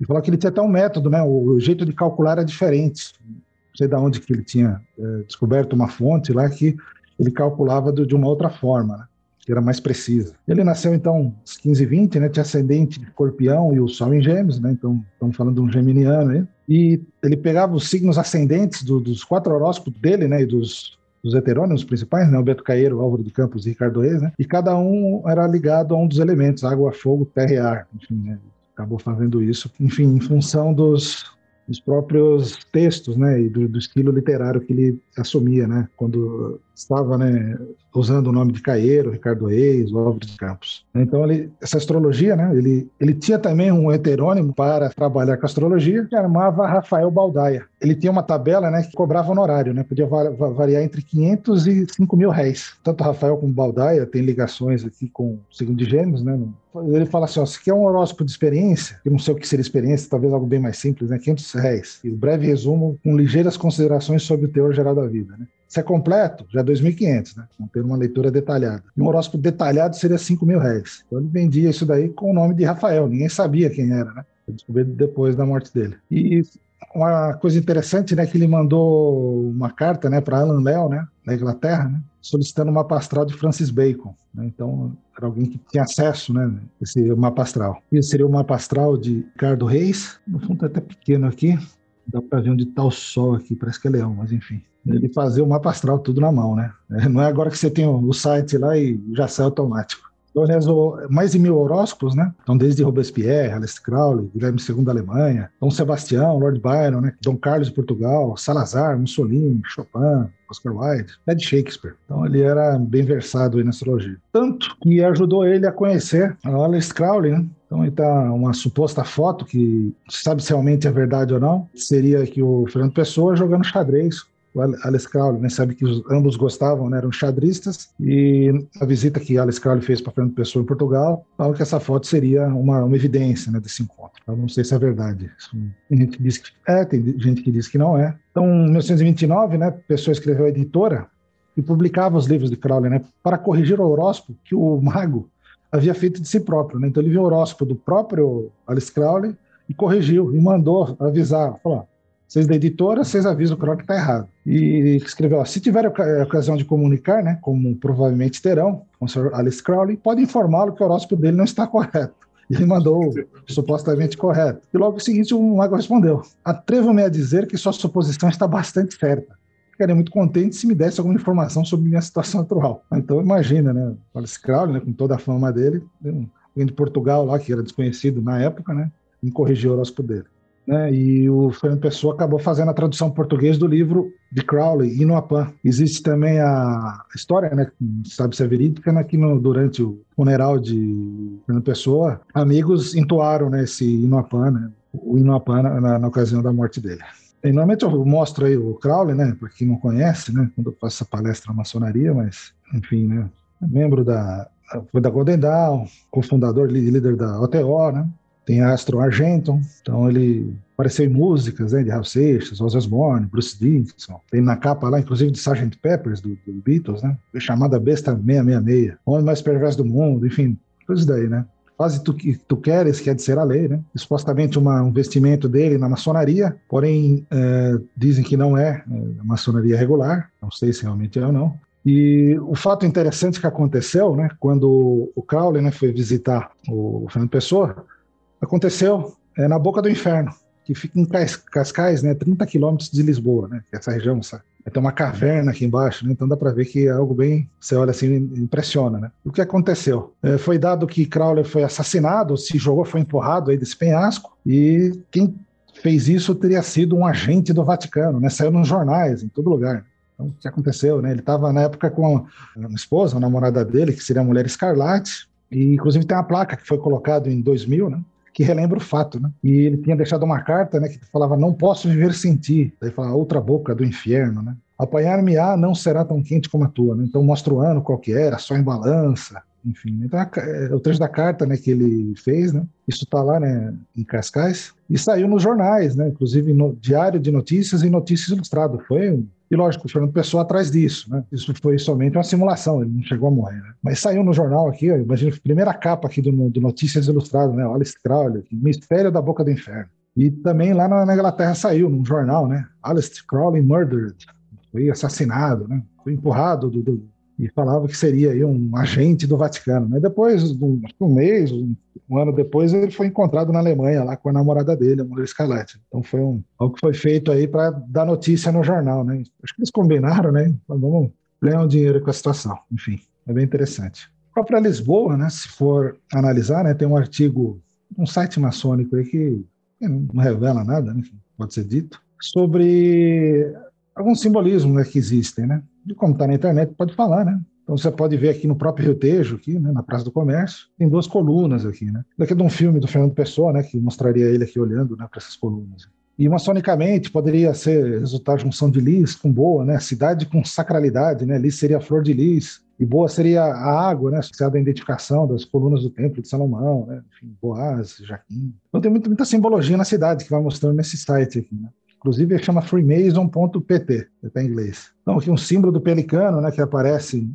E falou que ele tinha até um método, né? O jeito de calcular era diferente. Não sei de onde que ele tinha é, descoberto uma fonte lá que ele calculava de uma outra forma. Né? que era mais precisa. Ele nasceu, então, aos 15 e 20, né? Tinha ascendente de escorpião e o sol em gêmeos, né? Então, estamos falando de um geminiano aí. E ele pegava os signos ascendentes do, dos quatro horóscopos dele, né? E dos, dos heterônimos principais, né? O Beto Caeiro, Álvaro de Campos e Ricardo Reis, né? E cada um era ligado a um dos elementos, água, fogo, terra e ar. Enfim, né? Acabou fazendo isso, enfim, em função dos, dos próprios textos, né, e do, do, estilo literário que ele assumia, né, quando estava, né, usando o nome de Caeiro, Ricardo Reis, Álvaro de Campos. Então, ele, essa astrologia, né, ele, ele tinha também um heterônimo para trabalhar com astrologia, que chamava Rafael Baldaia. Ele tinha uma tabela, né, que cobrava honorário, né, podia variar entre 500 e 5 mil réis. Tanto Rafael como Baldaia tem ligações aqui com o signo de Gêmeos, né, ele fala assim, ó, se quer um horóscopo de experiência, eu não sei o que seria experiência, talvez algo bem mais simples, né, 500 réis. E o breve resumo com ligeiras considerações sobre o teor geral da vida, né. Se é completo, já é 2.500, né? Vamos ter uma leitura detalhada. E um horóscopo detalhado seria 5 mil reais. Então ele vendia isso daí com o nome de Rafael, ninguém sabia quem era, né? Eu descobri depois da morte dele. E uma coisa interessante, né, que ele mandou uma carta, né, para Alan Léo, né, na Inglaterra, né, solicitando uma mapa astral de Francis Bacon. Né, então, era alguém que tinha acesso, né, esse mapa astral. E seria o mapa astral de Ricardo Reis, no fundo é até pequeno aqui, dá para ver onde está o sol aqui, parece que é leão, mas enfim ele fazer o mapa astral tudo na mão, né? É, não é agora que você tem o site lá e já sai automático. Então, rezou mais de mil horóscopos, né? Então, desde Robespierre, Aleister Crowley, Guilherme II da Alemanha, Dom Sebastião, Lord Byron, né? Dom Carlos de Portugal, Salazar, Mussolini, Chopin, Oscar Wilde, de Shakespeare. Então, ele era bem versado em astrologia. Tanto que ajudou ele a conhecer a Aleister Crowley, né? Então, está uma suposta foto que sabe se realmente é verdade ou não. Seria que o Fernando Pessoa jogando xadrez o Alex Crowley, né, sabe que os, ambos gostavam, né, eram xadristas, e a visita que Alex Crowley fez para Fernando Pessoa em Portugal, fala que essa foto seria uma, uma evidência né, desse encontro. Eu não sei se é verdade. Tem gente que diz que é, tem gente que diz que não é. Então, em 1929, né, Pessoa escreveu a editora e publicava os livros de Crowley, né, para corrigir o horóscopo que o mago havia feito de si próprio. Né? Então, ele viu o horóscopo do próprio Alice Crowley e corrigiu, e mandou avisar, falou, vocês da editora, vocês avisam o Croc que está errado. E escreveu, se tiver a ocasião de comunicar, né, como provavelmente terão, com o Sr. Alice Crowley, pode informá-lo que o horóscopo dele não está correto. E ele mandou supostamente correto. E logo em seguinte o mago respondeu, atrevo-me a dizer que sua suposição está bastante certa. Ficaria muito contente se me desse alguma informação sobre minha situação atual. Então imagina, né, o Alice Crowley, né, com toda a fama dele, alguém de Portugal lá, que era desconhecido na época, né, e corrigiu o horóscopo dele. Né, e o Fernando Pessoa acabou fazendo a tradução português do livro de Crowley, Inuapan. Existe também a história, né, sabe se é verídica, né, que no, durante o funeral de Fernando Pessoa, amigos entoaram né, esse Inuapan, né, o Inuapan na, na, ocasião da morte dele. E, normalmente eu mostro aí o Crowley, né, para quem não conhece, né, quando eu faço essa palestra na maçonaria, mas, enfim, né, é membro da, da Golden Dawn, cofundador e líder da OTO, né, tem Astro Argenton, então ele apareceu em músicas né, de Hal Seixas, Ozzy Osbourne, Bruce Dickinson. Tem na capa lá, inclusive, de Sgt. Peppers, do, do Beatles, né? Chamada Besta 666. Homem mais perverso do mundo, enfim, tudo isso daí, né? Faz tu que tu queres, que é de ser a lei, né? Supostamente uma, um vestimento dele na maçonaria, porém é, dizem que não é, é maçonaria regular, não sei se realmente é ou não. E o fato interessante que aconteceu, né, quando o Crowley né, foi visitar o Fernando Pessoa, Aconteceu é, na Boca do Inferno, que fica em Cascais, né, 30 quilômetros de Lisboa, né, é essa região, sabe? Tem uma caverna aqui embaixo, né? então dá para ver que é algo bem, você olha assim, impressiona. Né? O que aconteceu? É, foi dado que Crowley foi assassinado, se jogou, foi empurrado aí desse penhasco, e quem fez isso teria sido um agente do Vaticano, né? saiu nos jornais, em todo lugar. Então, o que aconteceu? Né? Ele estava na época com uma esposa, a namorada dele, que seria a mulher escarlate, e inclusive tem uma placa que foi colocada em 2000, né? Que relembra o fato, né? E ele tinha deixado uma carta, né, que falava: "Não posso viver sem ti". Daí fala: "Outra boca do inferno", né? Apanhar-me-á não será tão quente como a tua, né? Então mostra o ano qual que era, só em balança, enfim. Então é o trecho da carta, né, que ele fez, né? Isso está lá, né, em Cascais e saiu nos jornais, né? Inclusive no Diário de Notícias e Notícias Ilustrado. Foi um e lógico, o Fernando Pessoa atrás disso, né? Isso foi somente uma simulação, ele não chegou a morrer, né? Mas saiu no jornal aqui, ó, imagina, primeira capa aqui do, do Notícias Ilustrado, né? Alice Crowley, Mistério da Boca do Inferno. E também lá na, na Inglaterra saiu, num jornal, né? Alice Crowley murdered, foi assassinado, né? Foi empurrado do, do, e falava que seria aí um agente do Vaticano. Né? Depois, um, um mês, um, um, ano depois, ele foi encontrado na Alemanha lá com a namorada dele, a mulher Scarlett. Então foi um, algo que foi feito aí para dar notícia no jornal. Né? Acho que eles combinaram, né? Vamos ganhar um dinheiro com a situação. Enfim, é bem interessante. A própria Lisboa, né, se for analisar, né, tem um artigo, um site maçônico aí que não revela nada, né, pode ser dito, sobre alguns simbolismos né, que existem, né? E como está na internet, pode falar, né? Então você pode ver aqui no próprio Rio Tejo, aqui, né, na Praça do Comércio, tem duas colunas aqui, né? Daqui é de um filme do Fernando Pessoa, né, que mostraria ele aqui olhando né, para essas colunas. E maçonicamente poderia ser resultar junção de lis com boa, né? Cidade com sacralidade, né? Lis seria a flor de lis e boa seria a água, né? Associada à identificação das colunas do Templo de Salomão, né? Enfim, Boaz, Jaquim. Então tem muita, muita simbologia na cidade que vai mostrando nesse site aqui, né? Inclusive chama freemason.pt, está em inglês. Então aqui um símbolo do pelicano, né? Que aparece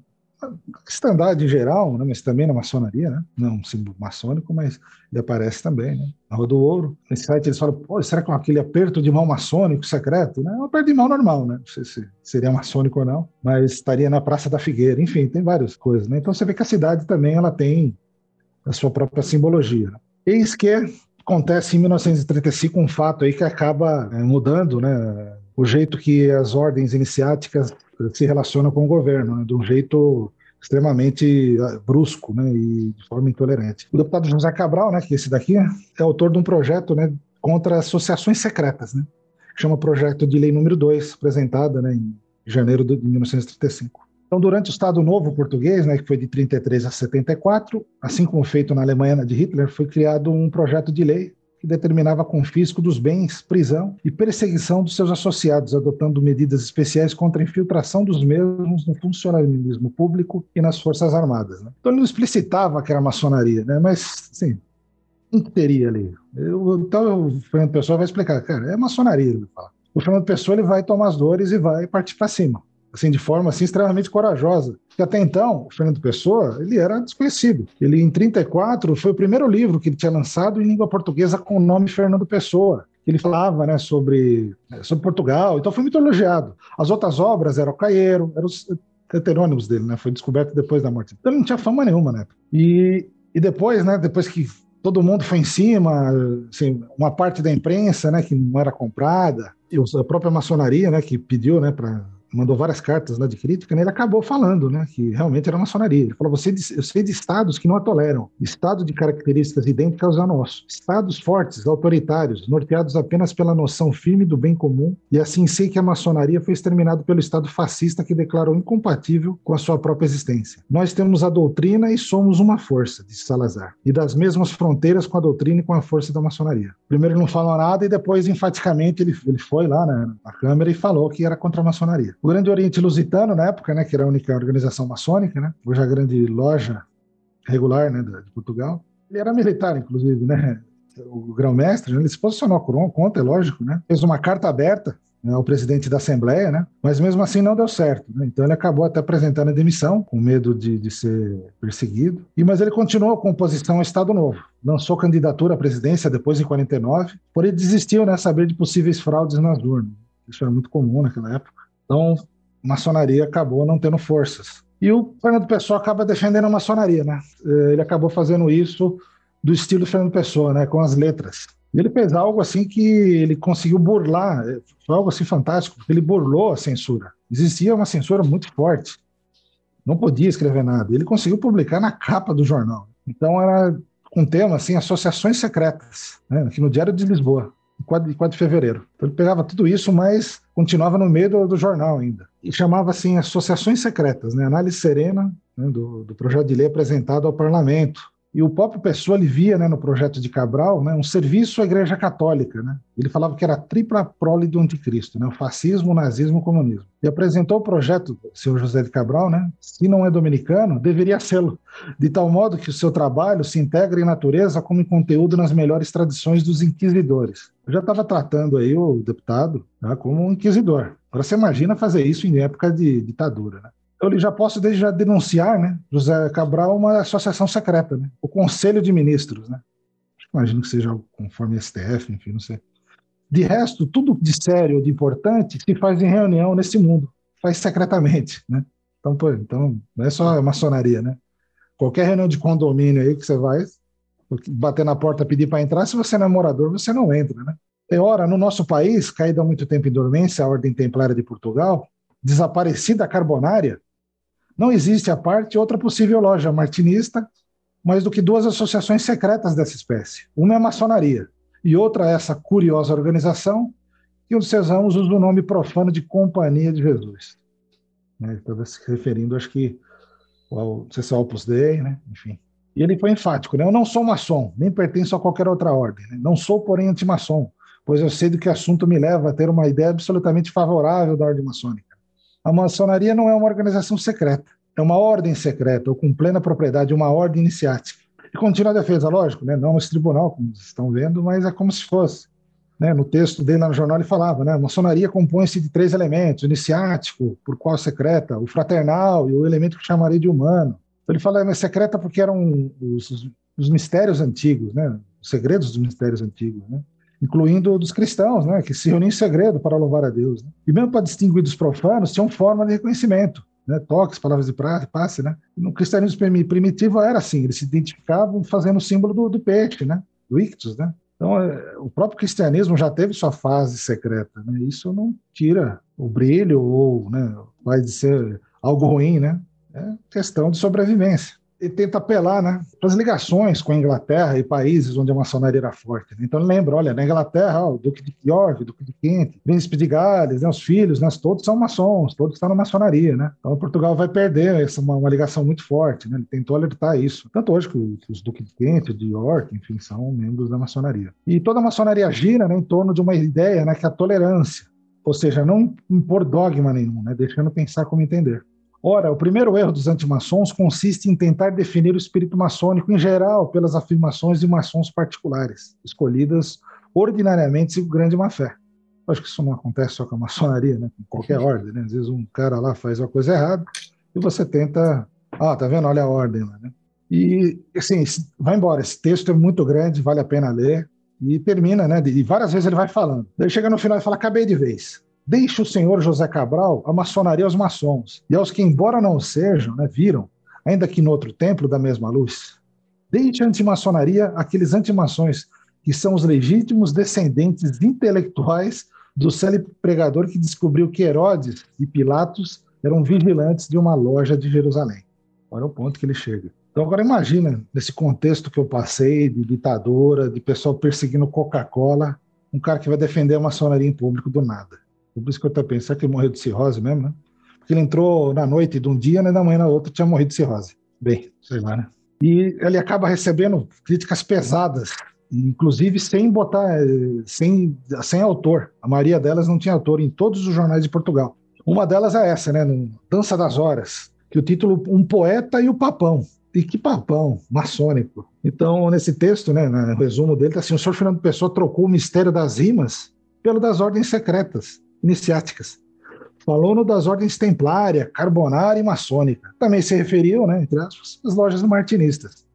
cristandade em geral, né, mas também na maçonaria, né? Não um símbolo maçônico, mas ele aparece também, né? Na Rua do Ouro. Nesse site eles falam, será que é aquele aperto de mão maçônico secreto? Né? É um aperto de mão normal, né? Não sei se seria maçônico ou não, mas estaria na Praça da Figueira. Enfim, tem várias coisas, né? Então você vê que a cidade também ela tem a sua própria simbologia. Eis que acontece em 1935 um fato aí que acaba é, mudando, né? O jeito que as ordens iniciáticas se relaciona com o governo, né, de um jeito extremamente ah, brusco né, e de forma intolerante. O deputado José Cabral, né, que esse daqui é autor de um projeto né, contra associações secretas, né, chama Projeto de Lei número 2, apresentada né, em janeiro de 1935. Então, durante o Estado Novo português, né, que foi de 33 a 74, assim como feito na Alemanha de Hitler, foi criado um projeto de lei que determinava confisco dos bens, prisão e perseguição dos seus associados, adotando medidas especiais contra a infiltração dos mesmos no funcionalismo público e nas Forças Armadas. Né? Então ele não explicitava que era maçonaria, né? mas, sim, que teria ali? Eu, então o Fernando Pessoa vai explicar, cara, é maçonaria, ele fala. O Fernando Pessoa ele vai tomar as dores e vai partir para cima assim, de forma assim, extremamente corajosa. Porque até então, o Fernando Pessoa, ele era desconhecido. Ele, em 34, foi o primeiro livro que ele tinha lançado em língua portuguesa com o nome Fernando Pessoa. Ele falava né, sobre, sobre Portugal, então foi muito elogiado. As outras obras eram o Caeiro, eram os heterônimos dele, né? Foi descoberto depois da morte. Então não tinha fama nenhuma, né? E, e depois, né, depois que todo mundo foi em cima, assim, uma parte da imprensa, né, que não era comprada, e a própria maçonaria, né, que pediu, né, para mandou várias cartas lá de crítica, né, ele acabou falando né, que realmente era maçonaria. Ele falou: você, eu sei de estados que não a toleram, estados de características idênticas ao nosso, estados fortes, autoritários, norteados apenas pela noção firme do bem comum, e assim sei que a maçonaria foi exterminada pelo estado fascista que declarou incompatível com a sua própria existência. Nós temos a doutrina e somos uma força, disse Salazar, e das mesmas fronteiras com a doutrina e com a força da maçonaria. Primeiro ele não falou nada e depois, enfaticamente, ele, ele foi lá né, na Câmara e falou que era contra a maçonaria. O Grande Oriente Lusitano, na época, né, que era a única organização maçônica, né, hoje a grande loja regular né, de Portugal, ele era militar, inclusive, né? O grão-mestre, né, ele se posicionou contra, é lógico, né? Fez uma carta aberta né, ao presidente da Assembleia, né? Mas mesmo assim não deu certo, né? Então ele acabou até apresentando a demissão, com medo de, de ser perseguido. E mas ele continuou com oposição ao Estado Novo. Lançou candidatura à presidência depois em 49, porém desistiu, né? Saber de possíveis fraudes nas urnas. Isso era muito comum naquela época. Então, maçonaria acabou não tendo forças. E o Fernando Pessoa acaba defendendo a maçonaria, né? Eh, ele acabou fazendo isso do estilo Fernando Pessoa, né? Com as letras. Ele fez algo assim que ele conseguiu burlar, eh, foi algo assim fantástico, ele burlou a censura. Existia uma censura muito forte. Não podia escrever nada. Ele conseguiu publicar na capa do jornal. Então era com tema assim, associações secretas, né? aqui no Diário de Lisboa. 4, 4 de fevereiro. Então ele pegava tudo isso, mas continuava no meio do, do jornal ainda. E chamava assim associações secretas, né? Análise serena né, do, do projeto de lei apresentado ao parlamento. E o próprio Pessoa ele via né, no projeto de Cabral né, um serviço à Igreja Católica. Né? Ele falava que era a tripla prole do anticristo, né, o fascismo, o nazismo e o comunismo. E apresentou o projeto, o senhor José de Cabral, né, se não é dominicano, deveria sê-lo, de tal modo que o seu trabalho se integre em natureza como em conteúdo nas melhores tradições dos inquisidores. Eu já estava tratando aí o deputado né, como um inquisidor. Agora você imagina fazer isso em época de ditadura. Né? Eu já posso desde já denunciar, né, José Cabral, uma associação secreta, né, o Conselho de Ministros, né. Imagino que seja conforme STF, enfim, não sei. De resto, tudo de sério, de importante, se faz em reunião nesse mundo, faz secretamente, né. Então, pô, então não é só a maçonaria, né? Qualquer reunião de condomínio aí que você vai, bater na porta, pedir para entrar, se você não é morador, você não entra, né? Tem hora, no nosso país, caída há muito tempo em dormência, a Ordem Templária de Portugal, desaparecida carbonária, não existe a parte outra possível loja martinista mais do que duas associações secretas dessa espécie. Uma é a maçonaria e outra é essa curiosa organização que um seus ramos usa o nome profano de Companhia de Jesus. Né? Estava se referindo, acho que, ao, não Opus Dei, né? enfim. E ele foi enfático, né? Eu não sou maçom, nem pertenço a qualquer outra ordem. Né? Não sou, porém, antimaçom, pois eu sei do que assunto me leva a ter uma ideia absolutamente favorável da ordem maçônica. A maçonaria não é uma organização secreta, é uma ordem secreta, ou com plena propriedade, uma ordem iniciática. E continua a defesa, lógico, né? não nesse tribunal, como vocês estão vendo, mas é como se fosse. Né? No texto dele lá no jornal ele falava, né? a maçonaria compõe-se de três elementos, o iniciático, por qual secreta, o fraternal e o elemento que chamaria de humano. Ele fala, é secreta porque eram os, os mistérios antigos, né? os segredos dos mistérios antigos. Né? Incluindo dos cristãos, né, que se reuniam em segredo para louvar a Deus. Né? E mesmo para distinguir dos profanos, tinham forma de reconhecimento, né, toques, palavras de passe. Né? No cristianismo primitivo era assim, eles se identificavam fazendo o símbolo do, do peixe, né, do ictus. Né? Então, é, o próprio cristianismo já teve sua fase secreta. Né? Isso não tira o brilho ou né, vai ser algo ruim, né? É questão de sobrevivência ele tenta apelar né, para as ligações com a Inglaterra e países onde a maçonaria era forte. Né? Então ele lembra, olha, na Inglaterra, ó, o Duque de York, o Duque de Kent, Príncipe de Gales, né, os filhos, né, todos são maçons, todos estão na maçonaria. Né? Então Portugal vai perder essa uma, uma ligação muito forte. Né? Ele tentou alertar isso. Tanto hoje que os Duque de Kent, de York, enfim, são membros da maçonaria. E toda a maçonaria gira né, em torno de uma ideia né, que é a tolerância, ou seja, não impor dogma nenhum, né, deixando pensar como entender. Ora, o primeiro erro dos antimaçons consiste em tentar definir o espírito maçônico em geral pelas afirmações de maçons particulares, escolhidas ordinariamente sem grande má-fé. Acho que isso não acontece só com a maçonaria, né? com qualquer ordem. Né? Às vezes um cara lá faz uma coisa errada e você tenta. Ah, tá vendo? Olha a ordem lá. Né? E, assim, vai embora. Esse texto é muito grande, vale a pena ler. E termina, né? E várias vezes ele vai falando. Daí chega no final e fala: acabei de vez. Deixe o senhor José Cabral a maçonaria aos maçons, e aos que, embora não sejam, né, viram, ainda que no outro templo da mesma luz. Deixe a antimaçonaria aqueles antimações que são os legítimos descendentes intelectuais do célebre pregador que descobriu que Herodes e Pilatos eram vigilantes de uma loja de Jerusalém. Olha o ponto que ele chega. Então agora imagina, nesse contexto que eu passei, de ditadura, de pessoal perseguindo Coca-Cola, um cara que vai defender a maçonaria em público do nada. Por isso que eu estou pensando que ele morreu de cirrose mesmo, né? Porque ele entrou na noite de um dia, né? Da manhã na outra tinha morrido de cirrose. Bem, sei lá, né? E ele acaba recebendo críticas pesadas, inclusive sem botar, sem, sem autor. A maioria delas não tinha autor em todos os jornais de Portugal. Uma delas é essa, né? Dança das Horas, que o título Um Poeta e o Papão. E que papão, maçônico. Então, nesse texto, né, no resumo dele, tá assim: o senhor Fernando Pessoa trocou o mistério das rimas pelo das ordens secretas iniciáticas. Falou no das ordens templária, carbonária e maçônica. Também se referiu, né, entre aspas, às lojas martinistas.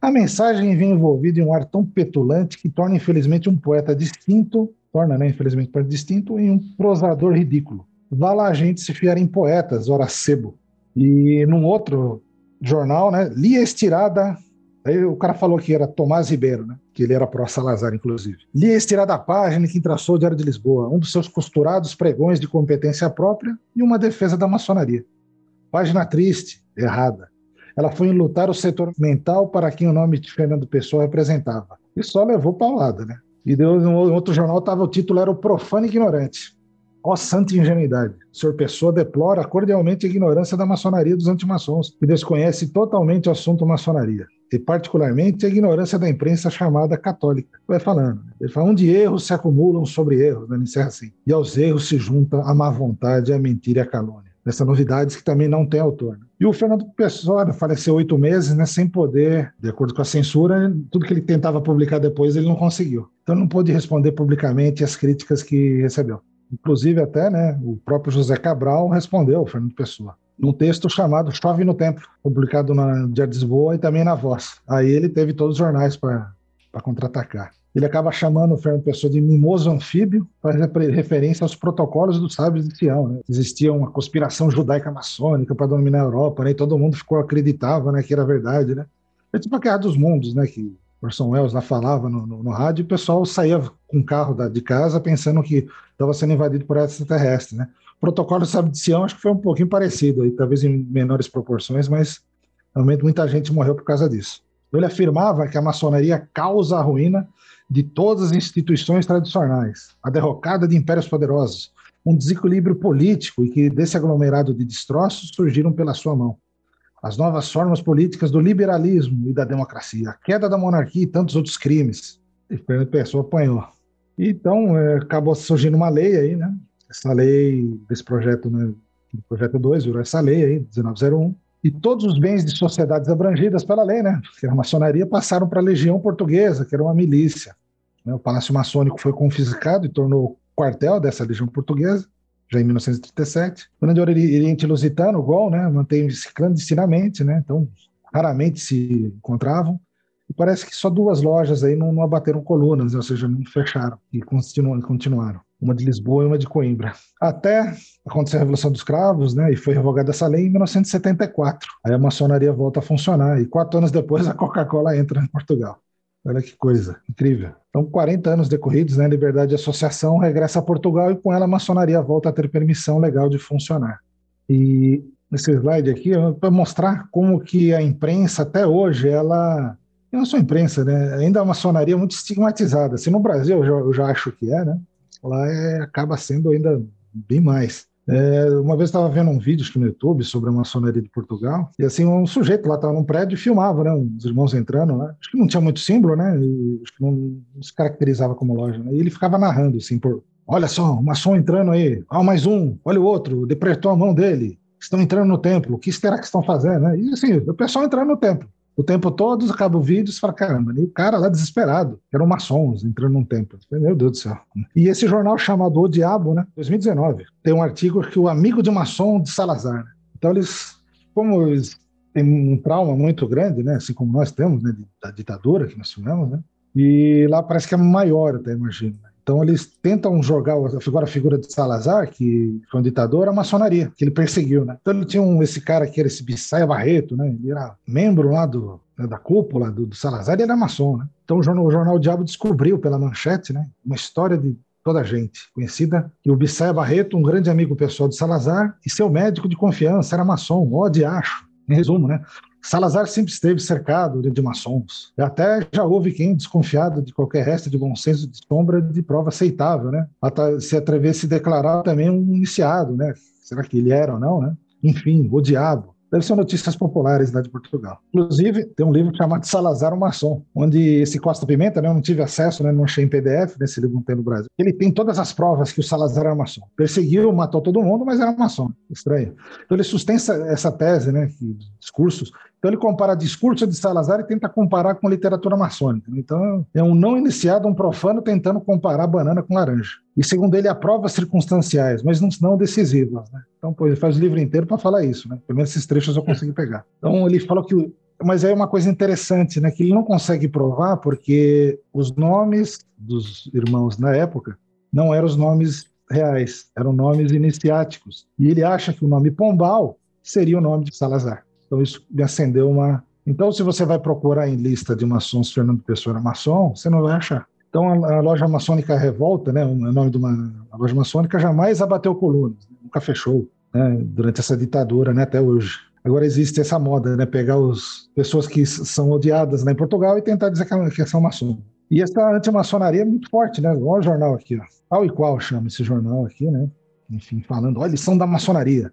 A mensagem vem envolvida em um ar tão petulante que torna, infelizmente, um poeta distinto, torna, né, infelizmente, um poeta distinto em um prosador ridículo. Vá lá a gente se fiar em poetas, ora sebo. E num outro jornal, né, li a estirada Aí o cara falou que era Tomás Ribeiro, né? que ele era pró-Salazar, inclusive. Li esse tirar da página que traçou o Diário de Lisboa, um dos seus costurados pregões de competência própria e uma defesa da maçonaria. Página triste, errada. Ela foi enlutar o setor mental para quem o nome de Fernando Pessoa representava. E só levou paulada, né? E deu, no outro jornal tava, o título era O Profano Ignorante. Ó santa ingenuidade! O senhor Pessoa deplora cordialmente a ignorância da maçonaria dos antimaçons e desconhece totalmente o assunto maçonaria e particularmente a ignorância da imprensa chamada católica. Vai falando. Ele fala, onde erros se acumulam sobre erros, né? ele encerra assim. E aos erros se junta a má vontade, a mentira e a calúnia. Essa novidades que também não tem autor. Né? E o Fernando Pessoa faleceu oito meses, né, sem poder, de acordo com a censura, tudo que ele tentava publicar depois ele não conseguiu. Então não pôde responder publicamente as críticas que recebeu. Inclusive até, né, o próprio José Cabral respondeu Fernando Pessoa num texto chamado Chove no Templo, publicado na Diário de Lisboa e também na Voz. Aí ele teve todos os jornais para contra-atacar. ele acaba chamando o Fernando Pessoa de mimoso anfíbio, faz referência aos protocolos dos sábios de Sião. Né? Existia uma conspiração judaica maçônica para dominar a Europa, né? e todo mundo ficou acreditava né, que era verdade. Né? É tipo a Guerra dos Mundos, né? que Orson Welles lá falava no, no, no rádio, e o pessoal saía com o carro da, de casa pensando que estava sendo invadido por extraterrestres. Né? O protocolo de Sião acho que foi um pouquinho parecido, aí, talvez em menores proporções, mas realmente muita gente morreu por causa disso. Ele afirmava que a maçonaria causa a ruína de todas as instituições tradicionais, a derrocada de impérios poderosos, um desequilíbrio político e que desse aglomerado de destroços surgiram pela sua mão. As novas formas políticas do liberalismo e da democracia, a queda da monarquia e tantos outros crimes. E Fernando Pessoa apanhou. Então, é, acabou surgindo uma lei aí, né? Essa lei desse projeto, né? Projeto 2, virou essa lei aí, 1901, e todos os bens de sociedades abrangidas pela lei, né? Que a maçonaria passaram para a Legião Portuguesa, que era uma milícia. Né? O Palácio Maçônico foi confiscado e tornou quartel dessa Legião Portuguesa, já em 1937. O Grande Oriente Lusitano, o GOL, né? Mantém-se clandestinamente, né? Então, raramente se encontravam. E parece que só duas lojas aí não, não abateram colunas, ou seja, não fecharam e continuaram uma de Lisboa e uma de Coimbra. Até acontecer a Revolução dos Cravos, né, e foi revogada essa lei em 1974. Aí a maçonaria volta a funcionar, e quatro anos depois a Coca-Cola entra em Portugal. Olha que coisa incrível. Então, 40 anos decorridos, né, Liberdade de Associação regressa a Portugal e com ela a maçonaria volta a ter permissão legal de funcionar. E nesse slide aqui, para mostrar como que a imprensa até hoje, ela não só a imprensa, né? Ainda a maçonaria é muito estigmatizada. Se no Brasil eu já, eu já acho que é, né? lá é, acaba sendo ainda bem mais. É, uma vez estava vendo um vídeo no YouTube sobre a maçonaria de Portugal, e assim, um sujeito lá estava num prédio e filmava, né? Os irmãos entrando lá. Acho que não tinha muito símbolo, né? acho que não, se caracterizava como loja, né? E ele ficava narrando, assim, por. Olha só, o maçom entrando aí, ó, mais um, olha o outro, depretou a mão dele, estão entrando no templo, o que será que estão fazendo? Né? E assim, o pessoal entrando no templo o tempo todo, acaba o vídeo e fala, caramba, e o cara lá desesperado, eram maçons entrando num templo. Meu Deus do céu. E esse jornal chamado O Diabo, né, 2019, tem um artigo que o amigo de maçom de Salazar. Então eles, como eles têm um trauma muito grande, né, assim como nós temos, né, da ditadura que nós tivemos, né, e lá parece que é maior até, imagino. Né? Então eles tentam jogar a figura de Salazar, que foi um ditador, a maçonaria, que ele perseguiu, né? Então ele tinha um, esse cara que era esse Bissaia Barreto, né? Ele era membro lá do, né, da cúpula do, do Salazar, ele era maçom, né? Então o jornal, o jornal Diabo descobriu pela manchete, né? Uma história de toda a gente conhecida, que o Bissaia Barreto, um grande amigo pessoal de Salazar, e seu médico de confiança era maçom, ó de acho, em resumo, né? Salazar sempre esteve cercado de, maçons. Até já houve quem desconfiado de qualquer resto de bom senso de sombra de prova aceitável, né? Até se atrever a declarar também um iniciado, né? Será que ele era ou não, né? Enfim, o diabo. Deve ser notícias populares lá de Portugal. Inclusive, tem um livro chamado Salazar o Maçom, onde esse Costa Pimenta, né, eu não tive acesso, né, não achei em PDF, nesse livro não tem no Brasil. Ele tem todas as provas que o Salazar era maçom. Perseguiu, matou todo mundo, mas era maçom. Estranho. Então ele sustenta essa tese, né, que, discursos, então ele compara discurso de Salazar e tenta comparar com literatura maçônica. Então é um não iniciado, um profano tentando comparar banana com laranja. E segundo ele, há provas circunstanciais, mas não, decisivas. Né? Então, pô, ele faz o livro inteiro para falar isso. Né? Pelo menos esses trechos eu consegui pegar. Então ele falou que mas é uma coisa interessante, né, que ele não consegue provar porque os nomes dos irmãos na época não eram os nomes reais, eram nomes iniciáticos. E ele acha que o nome Pombal seria o nome de Salazar. Então isso me acendeu uma. Então, se você vai procurar em lista de maçons Fernando Pessoa maçom, você não vai achar. Então, a, loja maçônica Revolta, né, o nome de uma loja maçônica, jamais abateu colunas, nunca fechou né, durante essa ditadura, né, até hoje. Agora existe essa moda, né, pegar as pessoas que são odiadas lá em Portugal e tentar dizer que são maçom. E essa antimaçonaria é muito forte, né? Olha o jornal aqui, ó. Tal e qual chama esse jornal aqui, né? Enfim, falando, olha, eles são da maçonaria.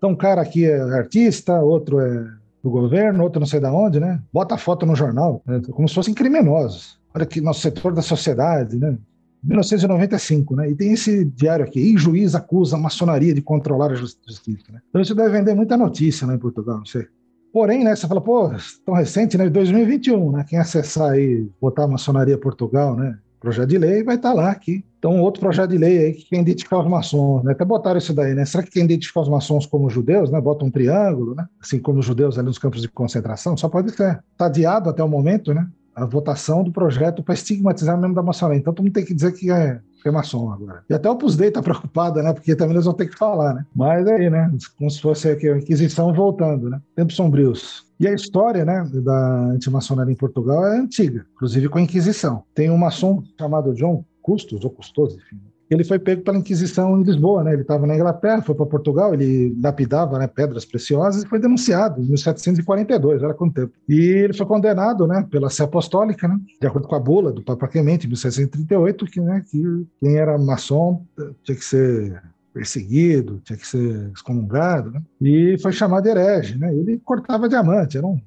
Então, um cara aqui é artista, outro é do governo, outro não sei da onde, né? Bota foto no jornal, né? como se fossem criminosos. Olha aqui, nosso setor da sociedade, né? 1995, né? E tem esse diário aqui, e juiz acusa a maçonaria de controlar a justiça, né? Então isso deve vender muita notícia, né, em Portugal, não sei. Porém, né, você fala, pô, tão recente, né, 2021, né? Quem acessar aí, botar a maçonaria Portugal, né? Projeto de lei vai estar lá aqui. Então, outro projeto de lei aí que quer identificar os maçons, né? Até botaram isso daí, né? Será que quer identificar os maçons como judeus, né? Bota um triângulo, né? Assim como os judeus ali nos campos de concentração, só pode ser. Está adiado até o momento, né? a votação do projeto para estigmatizar membro da maçonaria. Então, todo mundo tem que dizer que é, é maçom agora. E até o Opus Dei está preocupada, né? Porque também eles vão ter que falar, né? Mas aí, né? Como se fosse aqui a Inquisição voltando, né? Tempos sombrios. E a história né, da antimaçonaria em Portugal é antiga, inclusive com a Inquisição. Tem um maçom chamado John Custos, ou Custoso, enfim, ele foi pego pela Inquisição em Lisboa, né? Ele estava na Inglaterra, foi para Portugal, ele lapidava né, pedras preciosas e foi denunciado em 1742, era quanto tempo. E ele foi condenado, né, pela Sé Apostólica, né, de acordo com a bula do Papa Clemente, em 1738, que, né, que quem era maçom tinha que ser perseguido, tinha que ser excomungado, né? E foi chamado herege, né? Ele cortava diamante, era um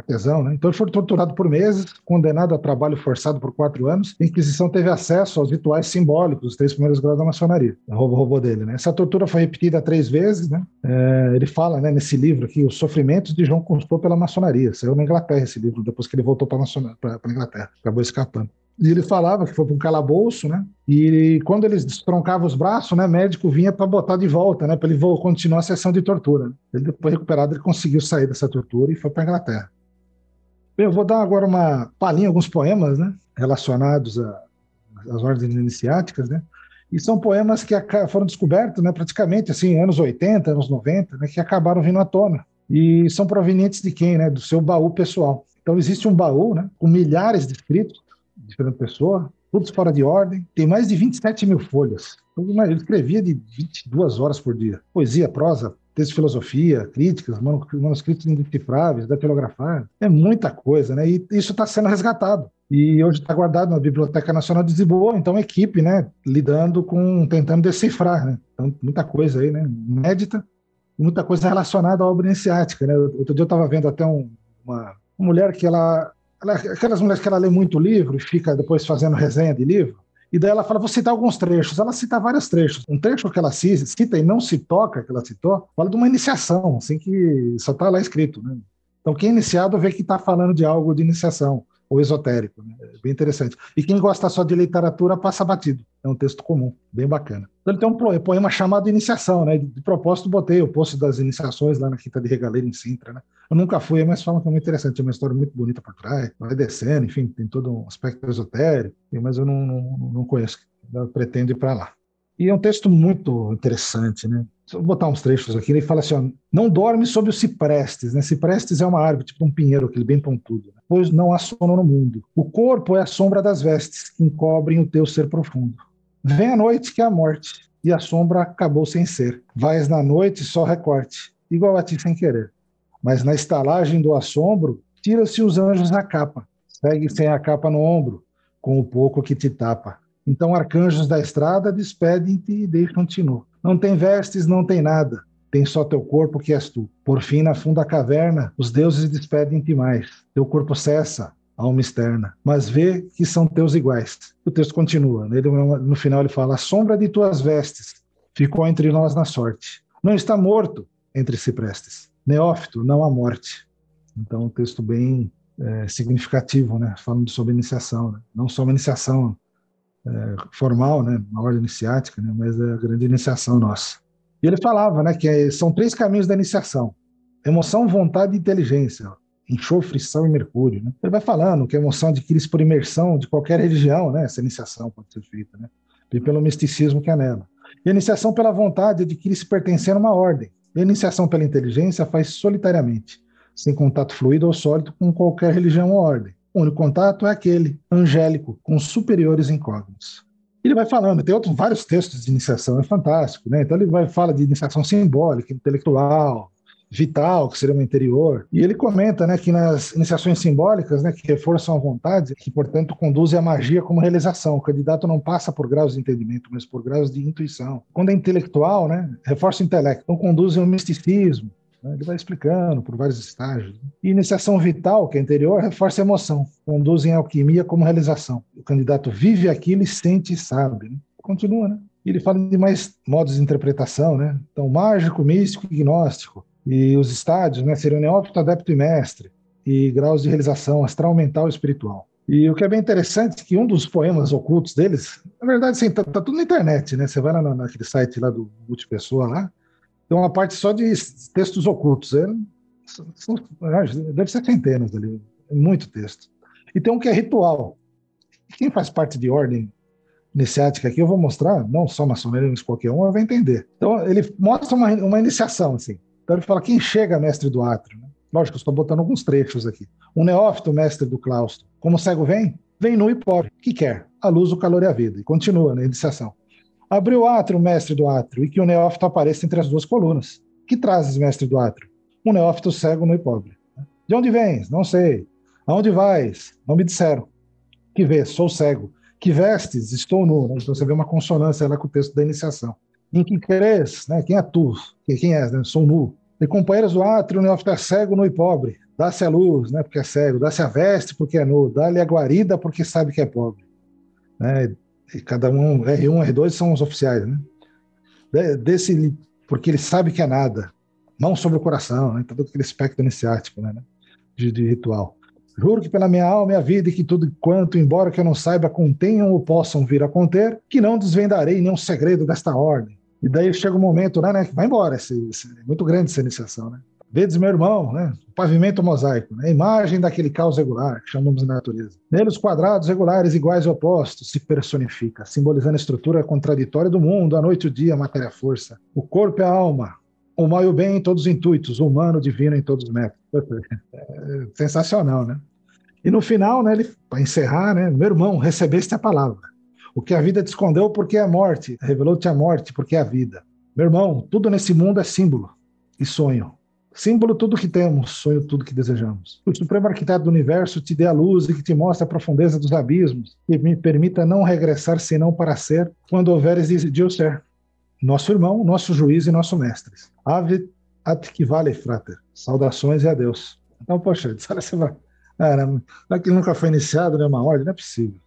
artesão, né? Então ele foi torturado por meses, condenado a trabalho forçado por quatro anos. A Inquisição teve acesso aos rituais simbólicos dos três primeiros graus da maçonaria. Roubou, roubou dele, né? Essa tortura foi repetida três vezes, né? É, ele fala, né, nesse livro aqui, os sofrimentos de João Cousteau pela maçonaria. Saiu na Inglaterra esse livro depois que ele voltou para a Inglaterra, acabou escapando. E ele falava que foi para um calabouço, né? E quando eles destroncavam os braços, né, médico vinha para botar de volta, né, para ele continuar a sessão de tortura. Ele depois recuperado, ele conseguiu sair dessa tortura e foi para Inglaterra. Bem, eu vou dar agora uma palhinha, alguns poemas, né, relacionados às ordens iniciáticas, né? E são poemas que foram descobertos, né, praticamente assim, anos 80, anos 90, né, que acabaram vindo à tona. E são provenientes de quem, né? Do seu baú pessoal. Então existe um baú, né, com milhares de escritos de Fernando Pessoa, todos fora de ordem. Tem mais de 27 mil folhas. Ele escrevia de 22 horas por dia. Poesia, prosa, texto de filosofia, críticas, manuscritos indecifráveis, datilografar. É muita coisa, né? E isso está sendo resgatado. E hoje está guardado na Biblioteca Nacional de Lisboa, então equipe, né, lidando com, tentando decifrar, né? Então, muita coisa aí, né, inédita, muita coisa relacionada à obra iniciática, né? Outro dia eu estava vendo até um, uma, uma mulher que ela, ela, aquelas mulheres que ela lê muito livro e fica depois fazendo resenha de livro, e daí ela fala, vou citar alguns trechos. Ela cita vários trechos. Um trecho que ela cita e não se toca, que ela citou, fala de uma iniciação, assim que só está lá escrito. Né? Então, quem é iniciado vê que está falando de algo de iniciação ou esotérico. Né? É bem interessante. E quem gosta só de literatura passa batido. É um texto comum, bem bacana. Então, ele tem um poema chamado Iniciação, né? De propósito, botei o posto das iniciações lá na Quinta de Regaleira, em Sintra, né? Eu nunca fui, mas falam que é muito interessante. Tem uma história muito bonita por trás, vai descendo, enfim, tem todo um aspecto esotérico, mas eu não, não, não conheço. Eu pretendo ir para lá. E é um texto muito interessante, né? Vou botar uns trechos aqui. Ele fala assim: ó, não dorme sob os ciprestes, né? Ciprestes é uma árvore, tipo um pinheiro, aquele bem pontudo, né? pois não há sono no mundo. O corpo é a sombra das vestes que encobrem o teu ser profundo. Vem a noite que é a morte, e a sombra acabou sem ser. Vais na noite só recorte, igual a ti sem querer. Mas na estalagem do assombro, tira-se os anjos a capa, segue sem a capa no ombro, com o pouco que te tapa. Então arcanjos da estrada despedem-te e deixam-te nu. Não tem vestes, não tem nada, tem só teu corpo que és tu. Por fim, na funda caverna, os deuses despedem-te mais. Teu corpo cessa, alma externa, mas vê que são teus iguais. O texto continua, né? ele, no final ele fala: A sombra de tuas vestes ficou entre nós na sorte. Não está morto entre ciprestes. Neófito, não há morte. Então, um texto bem é, significativo, né? falando sobre iniciação. Né? Não só uma iniciação é, formal, né, uma ordem iniciática, né, mas a grande iniciação nossa. E ele falava, né, que é, são três caminhos da iniciação: emoção, vontade e inteligência. Enxofre, frição e mercúrio. Né? Ele vai falando que a emoção adquire-se por imersão de qualquer religião, né? Essa iniciação pode ser feita, né? E pelo misticismo que é nela. E a iniciação pela vontade adquire-se pertencendo a uma ordem. E a iniciação pela inteligência faz solitariamente, sem contato fluido ou sólido com qualquer religião ou ordem. O único contato é aquele angélico, com superiores incógnitos. Ele vai falando, tem outros vários textos de iniciação, é fantástico, né? Então ele vai fala de iniciação simbólica, intelectual, vital, que seria o interior. E ele comenta, né, que nas iniciações simbólicas, né, que reforçam a vontade, que portanto conduzem a magia como realização. O candidato não passa por graus de entendimento, mas por graus de intuição. Quando é intelectual, né, reforça o intelecto, então conduzem ao misticismo, né? Ele vai explicando por vários estágios. E iniciação vital, que é interior, reforça a emoção, conduzem a alquimia como realização. O candidato vive aquilo e sente e sabe. Né? Continua, né? Ele fala de mais modos de interpretação, né? Então, mágico, místico e gnóstico. E os estádios, né? Seriam neófito, adepto e mestre. E graus de realização astral, mental e espiritual. E o que é bem interessante é que um dos poemas ocultos deles, na verdade, assim, tá, tá tudo na internet, né? Você vai lá naquele site lá do Multipessoa lá, tem uma parte só de textos ocultos. É, são, deve ser centenas ali, é muito texto. E tem um que é ritual. Quem faz parte de ordem iniciática aqui, eu vou mostrar, não só maçonaria, mas qualquer um, vai entender. Então, ele mostra uma, uma iniciação, assim. Então, ele fala quem chega mestre do átrio. Né? Lógico, estou botando alguns trechos aqui. Um neófito, mestre do claustro. Como cego vem? Vem nu e pobre. que quer? A luz, o calor e a vida. E continua na iniciação. Abriu o átrio, mestre do átrio, e que o neófito apareça entre as duas colunas. Que trazes, mestre do átrio? Um neófito cego, nu e pobre. De onde vens? Não sei. Aonde vais? Não me disseram. Que vês? Sou cego. Que vestes? Estou nu. Né? Então você vê uma consonância lá com o texto da iniciação. Em que queres? Né? Quem é tu? Quem és? Né? Sou nu. E companheiros do átrio, o neófito é cego, nu e pobre. Dá-se a luz, né, porque é cego. Dá-se a veste, porque é nu. Dá-lhe a guarida, porque sabe que é pobre. Né? E cada um, R1, R2 são os oficiais, né? Desse, porque ele sabe que é nada. Mão sobre o coração, né? Todo aquele aspecto iniciático, né? De, de ritual. Juro que pela minha alma e a vida e que tudo quanto, embora que eu não saiba, contenham ou possam vir a conter, que não desvendarei nenhum segredo desta ordem. E daí chega um momento, né, né que vai embora, esse, esse, é muito grande essa iniciação, né? Vedes, meu irmão, né? pavimento mosaico, né? imagem daquele caos regular, que chamamos de natureza. Nele, os quadrados regulares iguais e opostos se personifica, simbolizando a estrutura contraditória do mundo, a noite e o dia, a matéria a força. O corpo e a alma, o mal e o bem em todos os intuitos, o humano, divino em todos os métodos. É sensacional, né? E no final, né, para encerrar, né, meu irmão, recebeste a palavra. O que a vida te escondeu porque é a morte, revelou-te a morte porque é a vida. Meu irmão, tudo nesse mundo é símbolo e sonho. Símbolo tudo que temos, sonho tudo que desejamos. O Supremo Arquiteto do Universo te dê a luz e que te mostre a profundeza dos abismos e me permita não regressar senão para ser quando houveres de ser. Nosso irmão, nosso juiz e nosso mestre. Ave at que vale, frater. Saudações e adeus. Então, poxa, você vai Caramba, que nunca foi iniciado, né? Uma ordem, não é possível.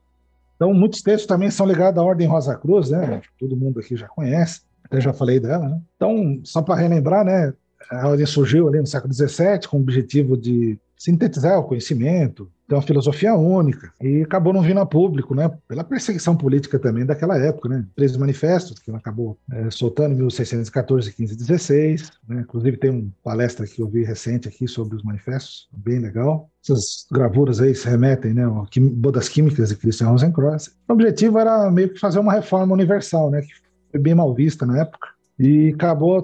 Então, muitos textos também são ligados à Ordem Rosa Cruz, né? Todo mundo aqui já conhece, até já falei dela, né? Então, só para relembrar, né? A ordem surgiu ali no século XVII com o objetivo de sintetizar o conhecimento, ter uma filosofia única, e acabou não vindo a público, né, pela perseguição política também daquela época, né, três manifestos que ela acabou é, soltando em 1614, 15 e 16, né, inclusive tem uma palestra que eu vi recente aqui sobre os manifestos, bem legal. Essas gravuras aí se remetem, né, Bodas Químicas de Christian Rosenkreuz. O objetivo era meio que fazer uma reforma universal, né, que foi bem mal vista na época, e acabou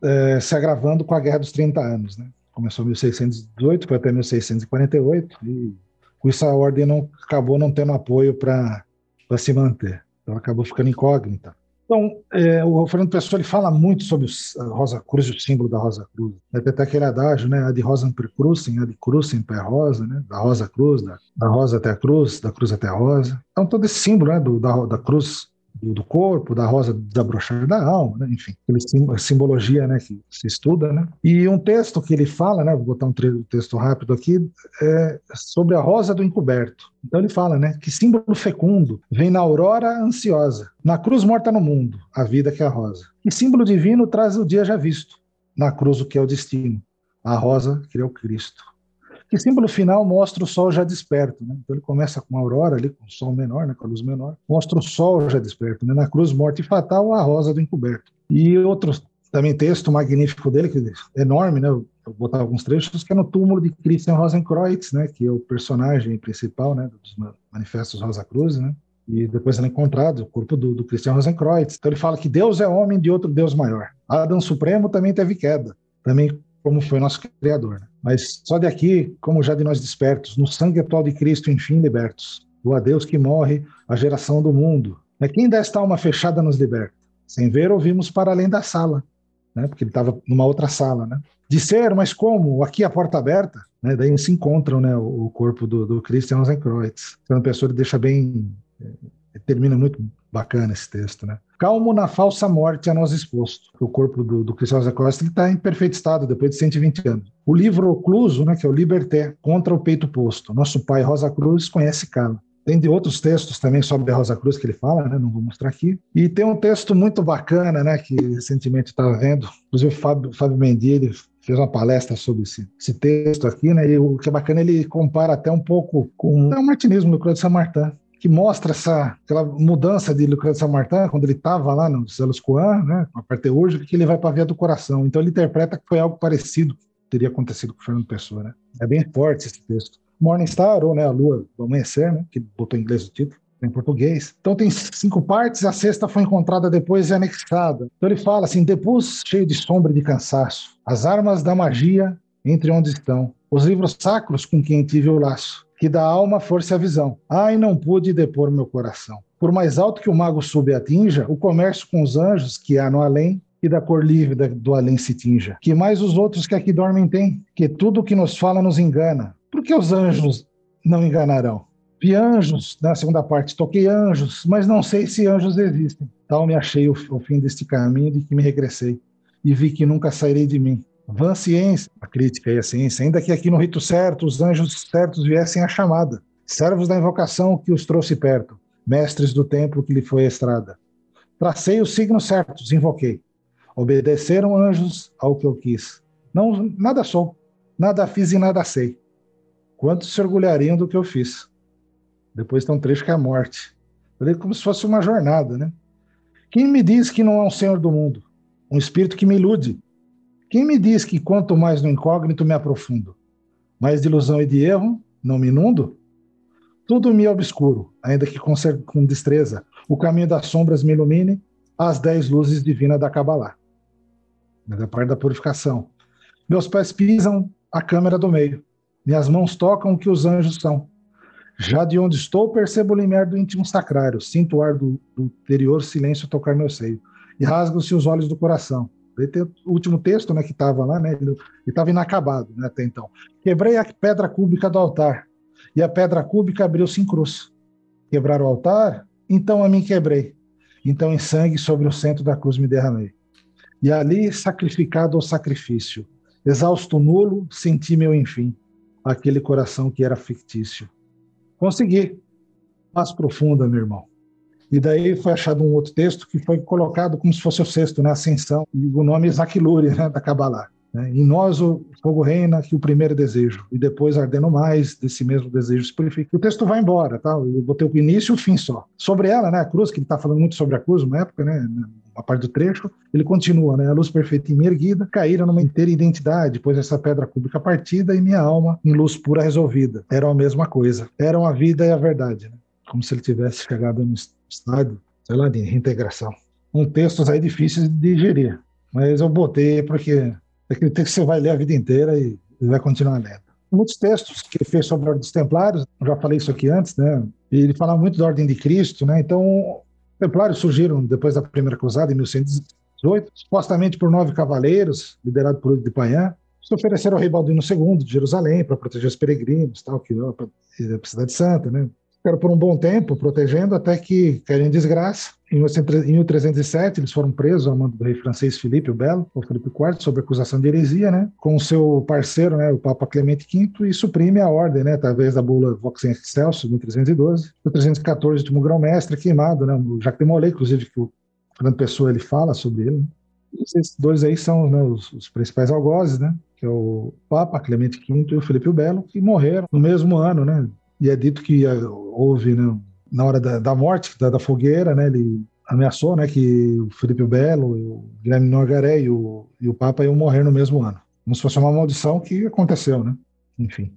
é, se agravando com a Guerra dos 30 Anos, né começou em 1618, foi até 1648, e com isso a ordem não, acabou não tendo apoio para se manter. Então acabou ficando incógnita. Então, é, o Fernando Pessoa ele fala muito sobre a Rosa Cruz, o símbolo da Rosa Cruz. Tem até aquele adágio, né? A de rosa per crucem, a de crucem per rosa, né? Da rosa cruz, da, da rosa até a cruz, da cruz até a rosa. Então, todo esse símbolo né, do, da, da cruz do corpo, da rosa da brochada da alma, né? enfim, a simbologia né, que se estuda. Né? E um texto que ele fala, né, vou botar um texto rápido aqui, é sobre a rosa do encoberto. Então ele fala né, que símbolo fecundo vem na aurora ansiosa, na cruz morta no mundo, a vida que é a rosa. E símbolo divino traz o dia já visto, na cruz o que é o destino, a rosa que é o Cristo que símbolo final mostra o sol já desperto. Né? Então ele começa com a aurora ali, com o sol menor, né, com a luz menor, mostra o sol já desperto. Né? Na cruz morte fatal, a rosa do encoberto. E outro também texto magnífico dele, que é enorme, né? Eu vou botar alguns trechos, que é no túmulo de Christian Rosenkreuz, né? Que é o personagem principal, né? Dos manifestos Rosa Cruz, né? E depois ele é encontrado, o corpo do, do Christian Rosenkreuz. Então ele fala que Deus é homem de outro Deus maior. Adão Supremo também teve queda, também como foi nosso Criador. Né? Mas só de aqui, como já de nós despertos, no sangue atual de Cristo, enfim, libertos. O adeus que morre, a geração do mundo. É quem desta alma fechada nos liberta. Sem ver, ouvimos para além da sala, né? porque ele estava numa outra sala. Né? Disser, mas como? Aqui a porta aberta. Né? Daí se encontram né, o, corpo do, do Christian Rosenkreuz. Então, a pessoa deixa bem. Termina muito bacana esse texto. Né? calmo na falsa morte a nós exposto. O corpo do, do Cristóvão Costa está em perfeito estado depois de 120 anos. O livro ocluso, né, que é o Liberté, contra o peito posto. Nosso pai Rosa Cruz conhece Cala. Tem de outros textos também sobre a Rosa Cruz que ele fala, né? não vou mostrar aqui. E tem um texto muito bacana, né, que recentemente estava vendo, inclusive o Fábio, Fábio Mendy, ele fez uma palestra sobre esse, esse, texto aqui, né, e o que é bacana, ele compara até um pouco com o martinismo do Claude Saint-Martin, que mostra essa aquela mudança de Lucas Saint-Martin, quando ele estava lá no Celos Coan, né, a parte hoje, que ele vai para a via do coração. Então ele interpreta que foi algo parecido que teria acontecido com Fernando Pessoa. Né? É bem forte esse texto. Morning Star, ou né, a Lua do Amanhecer, né, que botou em inglês o título, em português. Então tem cinco partes, a sexta foi encontrada depois e anexada. Então ele fala assim, depus cheio de sombra e de cansaço, as armas da magia entre onde estão, os livros sacros com quem tive o laço, que da alma força a visão. Ai, não pude depor meu coração. Por mais alto que o mago sube atinja, o comércio com os anjos que há no além e da cor livre do além se tinja. Que mais os outros que aqui dormem têm, que tudo que nos fala nos engana. Por que os anjos não enganarão? Vi anjos, na segunda parte, toquei anjos, mas não sei se anjos existem. Tal me achei o, o fim deste caminho de que me regressei, e vi que nunca sairei de mim. Vã ciência, a crítica e a ciência, ainda que aqui no rito certo os anjos certos viessem a chamada, servos da invocação que os trouxe perto, mestres do templo que lhe foi a estrada. Tracei os signos certos, invoquei. Obedeceram anjos ao que eu quis. Não, nada sou, nada fiz e nada sei. Quantos se orgulhariam do que eu fiz? Depois tem um trecho que é a morte. Eu como se fosse uma jornada, né? Quem me diz que não há um Senhor do mundo? Um espírito que me ilude? Quem me diz que quanto mais no incógnito me aprofundo? Mais de ilusão e de erro, não me inundo? Tudo me é obscuro, ainda que com, destreza. O caminho das sombras me ilumine, as dez luzes divinas da Kabbalah. Da parte da purificação. Meus pés pisam a câmera do meio. Minhas mãos tocam o que os anjos são. Já de onde estou, percebo o limiar do íntimo sacrário, sinto o ar do, do interior silêncio tocar meu seio, e rasgam-se os olhos do coração. O último texto né, que estava lá, né, ele estava inacabado né, até então. Quebrei a pedra cúbica do altar, e a pedra cúbica abriu-se em cruz. Quebrar o altar? Então a mim quebrei. Então em sangue sobre o centro da cruz me derramei. E ali, sacrificado ao sacrifício, exausto nulo, senti meu enfim, aquele coração que era fictício. Consegui. Mais profunda, meu irmão. E daí foi achado um outro texto que foi colocado como se fosse o sexto, né? Ascensão, e o nome Isaac Lurie, né? da Kabbalah. Né? Em nós o fogo reina, que o primeiro desejo, e depois ardendo mais, desse mesmo desejo se purifica. O texto vai embora, tá? Eu botei o início e o fim só. Sobre ela, né? A cruz, que ele está falando muito sobre a cruz, uma época, né? a parte do trecho, ele continua, né? A luz perfeita em mim erguida, caíra numa inteira identidade, pois essa pedra cúbica partida e minha alma em luz pura resolvida. Eram a mesma coisa. Eram a vida e a verdade, né? Como se ele tivesse chegado no estado, sei lá, de reintegração. Um texto aí difícil de digerir, mas eu botei porque é aquele texto que você vai ler a vida inteira e vai continuar lendo muitos textos que ele fez sobre a Ordem dos Templários, já falei isso aqui antes, né? Ele fala muito da Ordem de Cristo, né? Então, Templários surgiram depois da Primeira Cruzada, em 1118, supostamente por nove cavaleiros, liderados por Luís de Payan, se ofereceram ao rei Baldino II de Jerusalém para proteger os peregrinos, tal, que a cidade santa, né? Ficaram por um bom tempo protegendo até que caíram em desgraça. Em 1307, eles foram presos ao mando do rei francês Filipe o Belo, ou Filipe IV, sob acusação de heresia, né? Com o seu parceiro, né, o Papa Clemente V, e suprime a ordem, né, através da bula Vox Excelsior, de 1312. O 314, último grão-mestre, queimado, né? O Jacques de Molay, inclusive, que o Fernando Pessoa ele fala sobre ele. Né? Esses dois aí são né, os, os, principais algozes, né? Que é o Papa Clemente V e o Filipe o Belo, que morreram no mesmo ano, né? E é dito que eh, houve, né, na hora da, da morte, da, da, fogueira, né, ele ameaçou né, que o Felipe Belo, o Guilherme Norgaré e o, e o Papa iam morrer no mesmo ano. Como se fosse uma maldição que aconteceu, né? Enfim.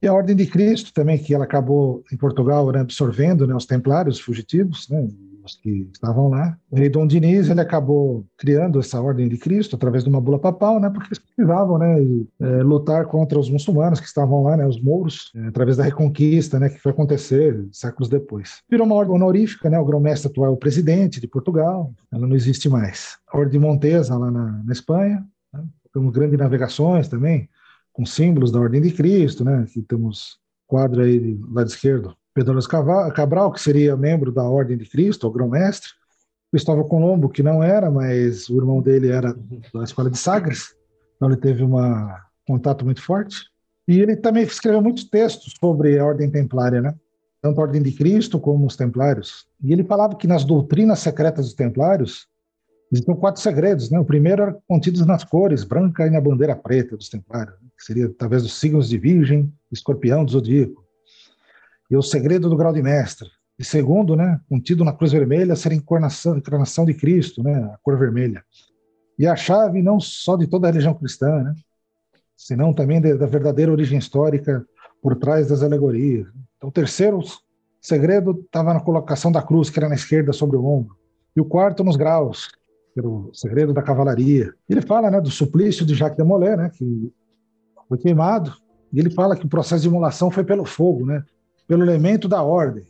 E a Ordem de Cristo também, que ela acabou em Portugal né, absorvendo né, os templários fugitivos, né, que estavam lá. Rei Dom Diniz ele acabou criando essa ordem de Cristo através de uma bula papal, né, porque eles precisavam né, é, lutar contra os muçulmanos que estavam lá, né, os mouros, é, através da reconquista né, que foi acontecer séculos depois. Virou uma ordem honorífica, né, o grão-mestre atual é o presidente de Portugal, ela não existe mais. A ordem de Montesa, lá na, na Espanha, né, temos grandes navegações também, com símbolos da ordem de Cristo, né, aqui temos quadro aí do lado esquerdo, Pedro Cabral, que seria membro da Ordem de Cristo, o grão-mestre, Cristóvão Colombo, que não era, mas o irmão dele era da Escola de Sagres, então ele teve um contato muito forte. E ele também escreveu muitos textos sobre a Ordem Templária, né? tanto a Ordem de Cristo como os Templários. E ele falava que nas doutrinas secretas dos Templários existiam quatro segredos. Né? O primeiro era contidos nas cores branca e na bandeira preta dos Templários, né? que seria talvez os signos de Virgem, Escorpião, do Zodíaco e o segredo do grau de mestre. E segundo, né, contido na cruz vermelha, ser a encarnação, encarnação de Cristo, né, a cor vermelha. E a chave não só de toda a religião cristã, né, senão também de, da verdadeira origem histórica, por trás das alegorias. Então, o terceiro segredo estava na colocação da cruz, que era na esquerda sobre o ombro. E o quarto nos graus, que era o segredo da cavalaria. Ele fala né, do suplício de Jacques de Molay, né, que foi queimado, e ele fala que o processo de imolação foi pelo fogo, né, pelo elemento da ordem.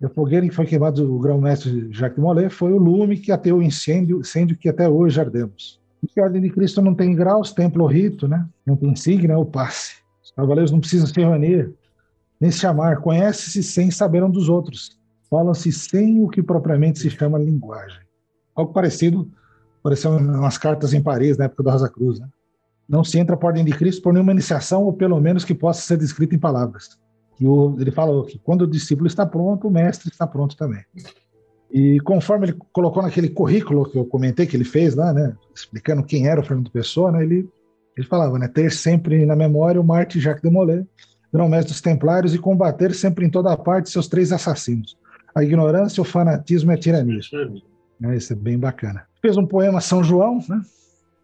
E a fogueira que foi queimado o grão-mestre Jacques Molay foi o lume que ateu o incêndio, incêndio que até hoje ardemos. E que a Ordem de Cristo não tem graus, templo, rito, né? não tem insígnia ou passe. Os cavaleiros não precisam se reunir, nem se chamar, conhecem-se sem saber um dos outros. Falam-se sem o que propriamente se chama linguagem. Algo parecido apareceu nas cartas em Paris, na época da Rosa Cruz. Né? Não se entra a Ordem de Cristo por nenhuma iniciação, ou pelo menos que possa ser descrita em palavras. E o, ele fala que quando o discípulo está pronto, o mestre está pronto também. E conforme ele colocou naquele currículo que eu comentei que ele fez lá, né, explicando quem era o Fernando Pessoa, né, ele, ele falava, né, ter sempre na memória o Marte Jacques de Molay, grão-mestre dos Templários, e combater sempre em toda parte seus três assassinos: a ignorância, o fanatismo e a tirania. É, isso é bem bacana. Fez um poema São João, né?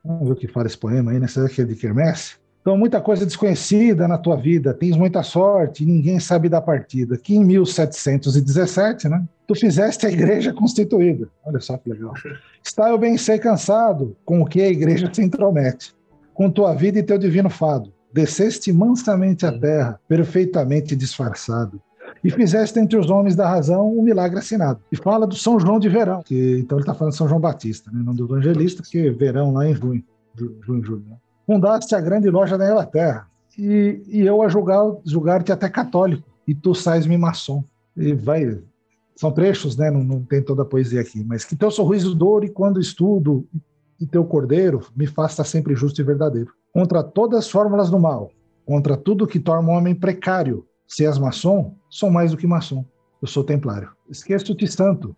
Vamos ver o que fala esse poema aí, né? Esse daqui é de Quermesse. Então, muita coisa desconhecida na tua vida, tens muita sorte, ninguém sabe da partida. Que em 1717, né, tu fizeste a igreja constituída. Olha só que legal. Está eu bem sei cansado, com o que a igreja se intromete, com tua vida e teu divino fado. Desceste mansamente a terra, perfeitamente disfarçado, e fizeste entre os homens da razão um milagre assinado. E fala do São João de Verão, que então ele está falando de São João Batista, né, não do evangelista, que verão lá em junho, junho, julho. Né? Fundaste a grande loja da Inglaterra. E, e eu a julgar, julgar-te até católico, e tu sais-me maçom. E vai, são trechos, né? Não, não, tem toda a poesia aqui, mas que teu sorriso doure quando estudo, e teu cordeiro me faça sempre justo e verdadeiro. Contra todas as fórmulas do mal, contra tudo que torna o homem precário. Se és maçom, sou mais do que maçom. Eu sou templário. Esqueço-te santo,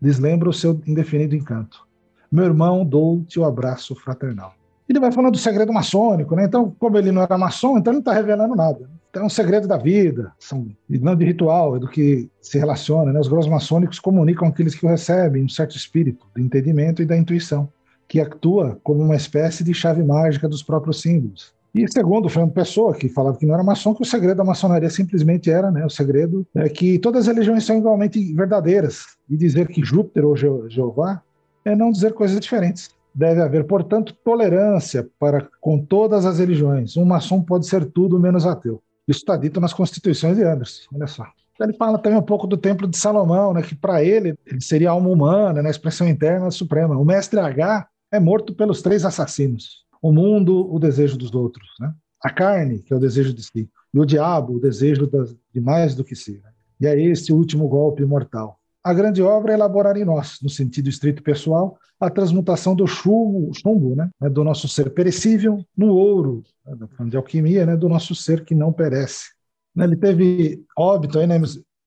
deslembra o seu indefinido encanto. Meu irmão, dou-te o abraço fraternal. Ele vai falando do segredo maçônico, né? Então, como ele não era maçom, então ele não está revelando nada. Então, é um segredo da vida, são, não de ritual, é do que se relaciona. Né? Os grãos maçônicos comunicam aqueles que o recebem um certo espírito de entendimento e da intuição, que atua como uma espécie de chave mágica dos próprios símbolos. E segundo o Fernando Pessoa, que falava que não era maçom, que o segredo da maçonaria simplesmente era, né, o segredo é que todas as religiões são igualmente verdadeiras. E dizer que Júpiter ou Jeová é não dizer coisas diferentes. Deve haver, portanto, tolerância para com todas as religiões. Um maçom pode ser tudo menos ateu. Isso está dito nas constituições de Anderson. Olha só. Ele fala também um pouco do Templo de Salomão, né, que para ele, ele seria alma humana, né, expressão interna suprema. O mestre H é morto pelos três assassinos: o mundo, o desejo dos outros, né? a carne, que é o desejo de si, e o diabo, o desejo de mais do que si. Né? E é esse último golpe mortal. A grande obra é elaborar em nós, no sentido estrito pessoal, a transmutação do chumbo, chumbo né, do nosso ser perecível no ouro, né, de alquimia, né, do nosso ser que não perece. Né, ele teve óbito aí, né,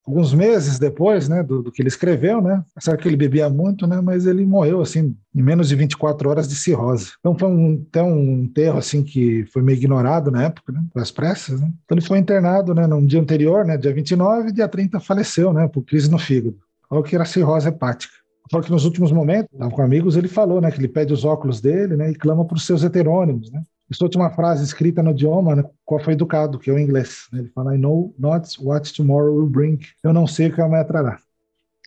alguns meses depois né, do, do, que ele escreveu, né? Certo que ele bebia muito, né? Mas ele morreu assim em menos de 24 horas de cirrose. Então foi um, até um enterro assim que foi meio ignorado na época, né? Pelas pressas, né? Então ele foi internado, né? No dia anterior, né? Dia 29, dia 30 faleceu, né? Por crise no fígado falou que era cirrose hepática. Falou que nos últimos momentos, com amigos, ele falou, né, que ele pede os óculos dele, né, e clama por seus heterônimos, né. Isso é uma frase escrita no idioma né, qual foi educado, que é o inglês. Né? Ele fala, I know not what tomorrow will bring. Eu não sei o que amanhã trará.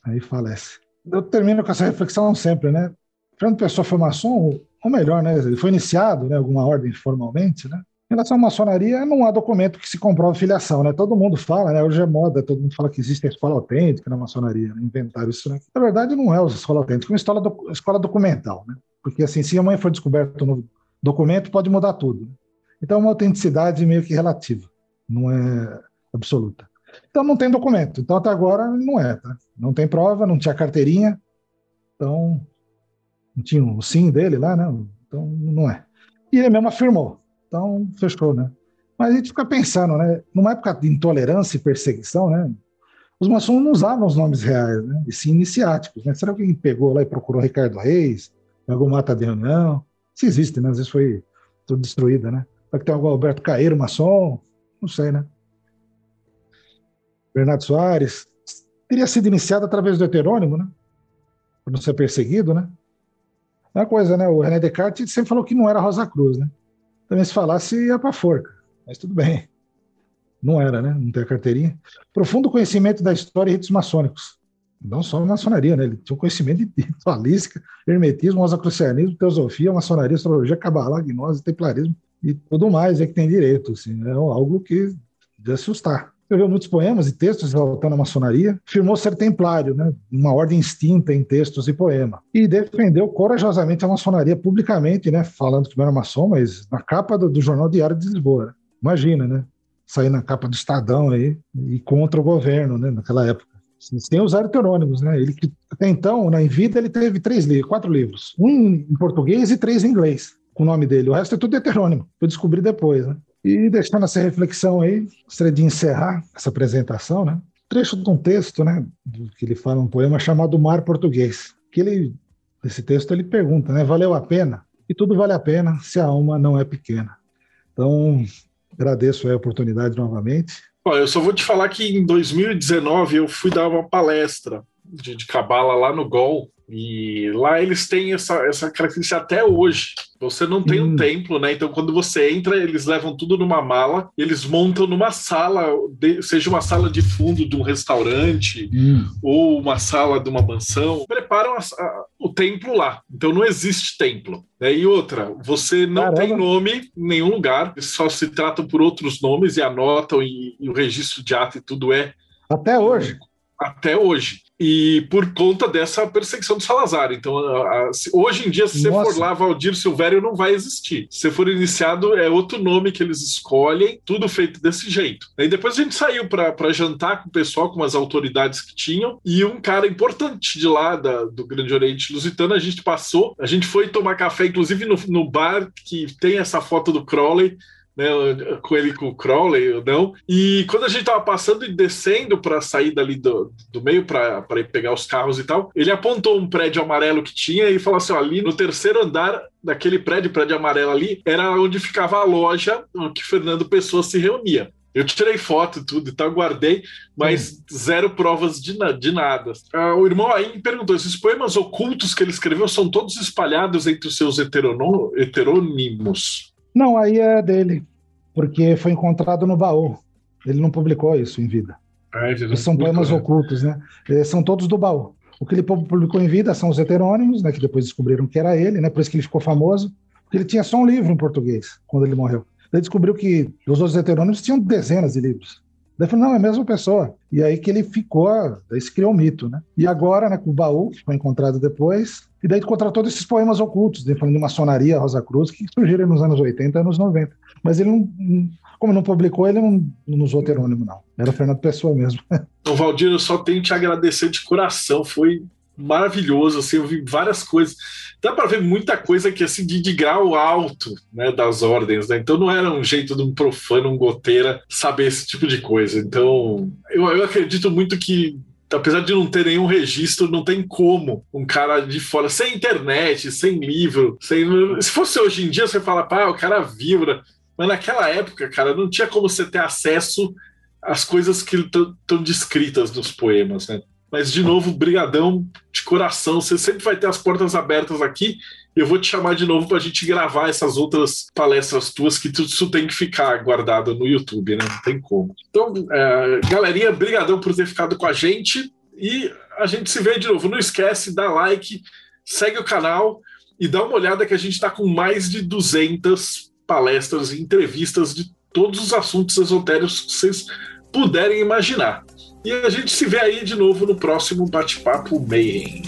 Aí falece. Eu termino com essa reflexão sempre, né? Fernando Pessoa foi maçom, ou melhor, né? Ele foi iniciado, né? Alguma ordem formalmente, né? Em relação à maçonaria, não há documento que se comprove filiação, né? Todo mundo fala, né? Hoje é moda, todo mundo fala que existe a escola autêntica na maçonaria, né? inventaram isso, né? Na verdade, não é a escola autêntica, é uma escola, do, escola documental, né? Porque, assim, se amanhã for descoberto um novo documento, pode mudar tudo. Né? Então, é uma autenticidade meio que relativa, não é absoluta. Então, não tem documento. Então, até agora, não é, tá? Não tem prova, não tinha carteirinha, então, não tinha o sim dele lá, né? Então, não é. E ele mesmo afirmou, então, fechou, né? Mas a gente fica pensando, né? Numa época de intolerância e perseguição, né? Os maçons não usavam os nomes reais, né? E sim iniciáticos, né? Será que alguém pegou lá e procurou Ricardo Reis? Pegou Mata de Reunião? Se existe, né? Às vezes foi tudo destruída, né? Será que tem algum Alberto Caeiro, maçom? Não sei, né? Bernardo Soares. Teria sido iniciado através do heterônimo, né? Por não ser perseguido, né? É uma coisa, né? O René Descartes sempre falou que não era Rosa Cruz, né? Também se falasse ia para forca, mas tudo bem. não era, né? Não tem a carteirinha. Profundo conhecimento da história e ritos maçônicos. Não só maçonaria, né? Ele tinha um conhecimento de ritualística, hermetismo, rosacrucianismo, teosofia, maçonaria, astrologia, cabalá, gnose, templarismo e tudo mais é que tem direito. Assim, é algo que de assustar. Escreveu muitos poemas e textos exaltando a maçonaria, afirmou ser templário, né, uma ordem extinta em textos e poema, e defendeu corajosamente a maçonaria publicamente, né, falando que não era maçom, mas na capa do, do Jornal Diário de Lisboa. Imagina, né? Sair na capa do Estadão aí e contra o governo, né, naquela época. Tem os heterônimos, né? Ele até então, na vida, ele teve três livros, quatro livros, um em português e três em inglês, com o nome dele. O resto é tudo heterônimo. Eu descobri depois, né? E deixando essa reflexão aí, gostaria de encerrar essa apresentação, né? Trecho de um texto, né, que ele fala um poema chamado Mar Português, que ele, esse texto ele pergunta, né, valeu a pena? E tudo vale a pena se a alma não é pequena. Então, agradeço a oportunidade novamente. Bom, eu só vou te falar que em 2019 eu fui dar uma palestra de, de cabala lá no GOL, e lá eles têm essa, essa característica até hoje. Você não tem hum. um templo, né? Então, quando você entra, eles levam tudo numa mala, eles montam numa sala, seja uma sala de fundo de um restaurante hum. ou uma sala de uma mansão, preparam a, a, o templo lá. Então, não existe templo. Né? E outra, você não Caramba. tem nome em nenhum lugar, só se tratam por outros nomes e anotam, e, e o registro de ato e tudo é. Até hoje. Até hoje e por conta dessa perseguição do Salazar. Então, a, a, se, hoje em dia, se Nossa. você for lá, Valdir Silvério não vai existir. Se for iniciado, é outro nome que eles escolhem, tudo feito desse jeito. Aí depois a gente saiu para jantar com o pessoal, com as autoridades que tinham, e um cara importante de lá, da, do Grande Oriente Lusitano, a gente passou, a gente foi tomar café, inclusive no, no bar que tem essa foto do Crowley né, com ele com o Crowley ou não. E quando a gente tava passando e descendo para sair dali do, do meio para ir pegar os carros e tal, ele apontou um prédio amarelo que tinha e falou assim: ó, ali no terceiro andar daquele prédio, prédio amarelo ali, era onde ficava a loja que Fernando Pessoa se reunia. Eu tirei foto e tudo e tal, guardei, mas hum. zero provas de, na, de nada. Ah, o irmão aí me perguntou: esses poemas ocultos que ele escreveu são todos espalhados entre os seus heterônimos? Não, aí é dele, porque foi encontrado no baú. Ele não publicou isso em vida. É, são poemas né? ocultos, né? São todos do baú. O que ele publicou em vida são os heterônimos, né? Que depois descobriram que era ele, né? Por isso que ele ficou famoso. Porque ele tinha só um livro em português quando ele morreu. Ele descobriu que os outros heterônimos tinham dezenas de livros. Daí falou, não, é a mesma pessoa. E aí que ele ficou, daí se criou um mito, né? E agora, né, com o baú, que foi encontrado depois, e daí contratou esses poemas ocultos, né, falando de maçonaria, Rosa Cruz, que surgiram nos anos 80 e anos 90. Mas ele não, como não publicou, ele não, não usou heterônimo, não. Era o Fernando Pessoa mesmo. Então, Valdir, eu só tenho que te agradecer de coração. Foi maravilhoso, assim, eu vi várias coisas. Dá para ver muita coisa que assim de, de grau alto, né, das ordens, né? Então não era um jeito de um profano, um goteira saber esse tipo de coisa. Então, eu, eu acredito muito que apesar de não ter nenhum registro, não tem como um cara de fora, sem internet, sem livro, sem... se fosse hoje em dia, você fala, pá, o cara vibra. Mas naquela época, cara, não tinha como você ter acesso às coisas que estão descritas nos poemas, né? Mas, de novo, brigadão de coração. Você sempre vai ter as portas abertas aqui. Eu vou te chamar de novo para a gente gravar essas outras palestras tuas, que tudo isso tem que ficar guardado no YouTube, né? Não tem como. Então, é, galerinha, brigadão por ter ficado com a gente. E a gente se vê de novo. Não esquece, dá like, segue o canal e dá uma olhada que a gente está com mais de 200 palestras e entrevistas de todos os assuntos esotéricos que vocês puderem imaginar. E a gente se vê aí de novo no próximo Bate-Papo Mayhem.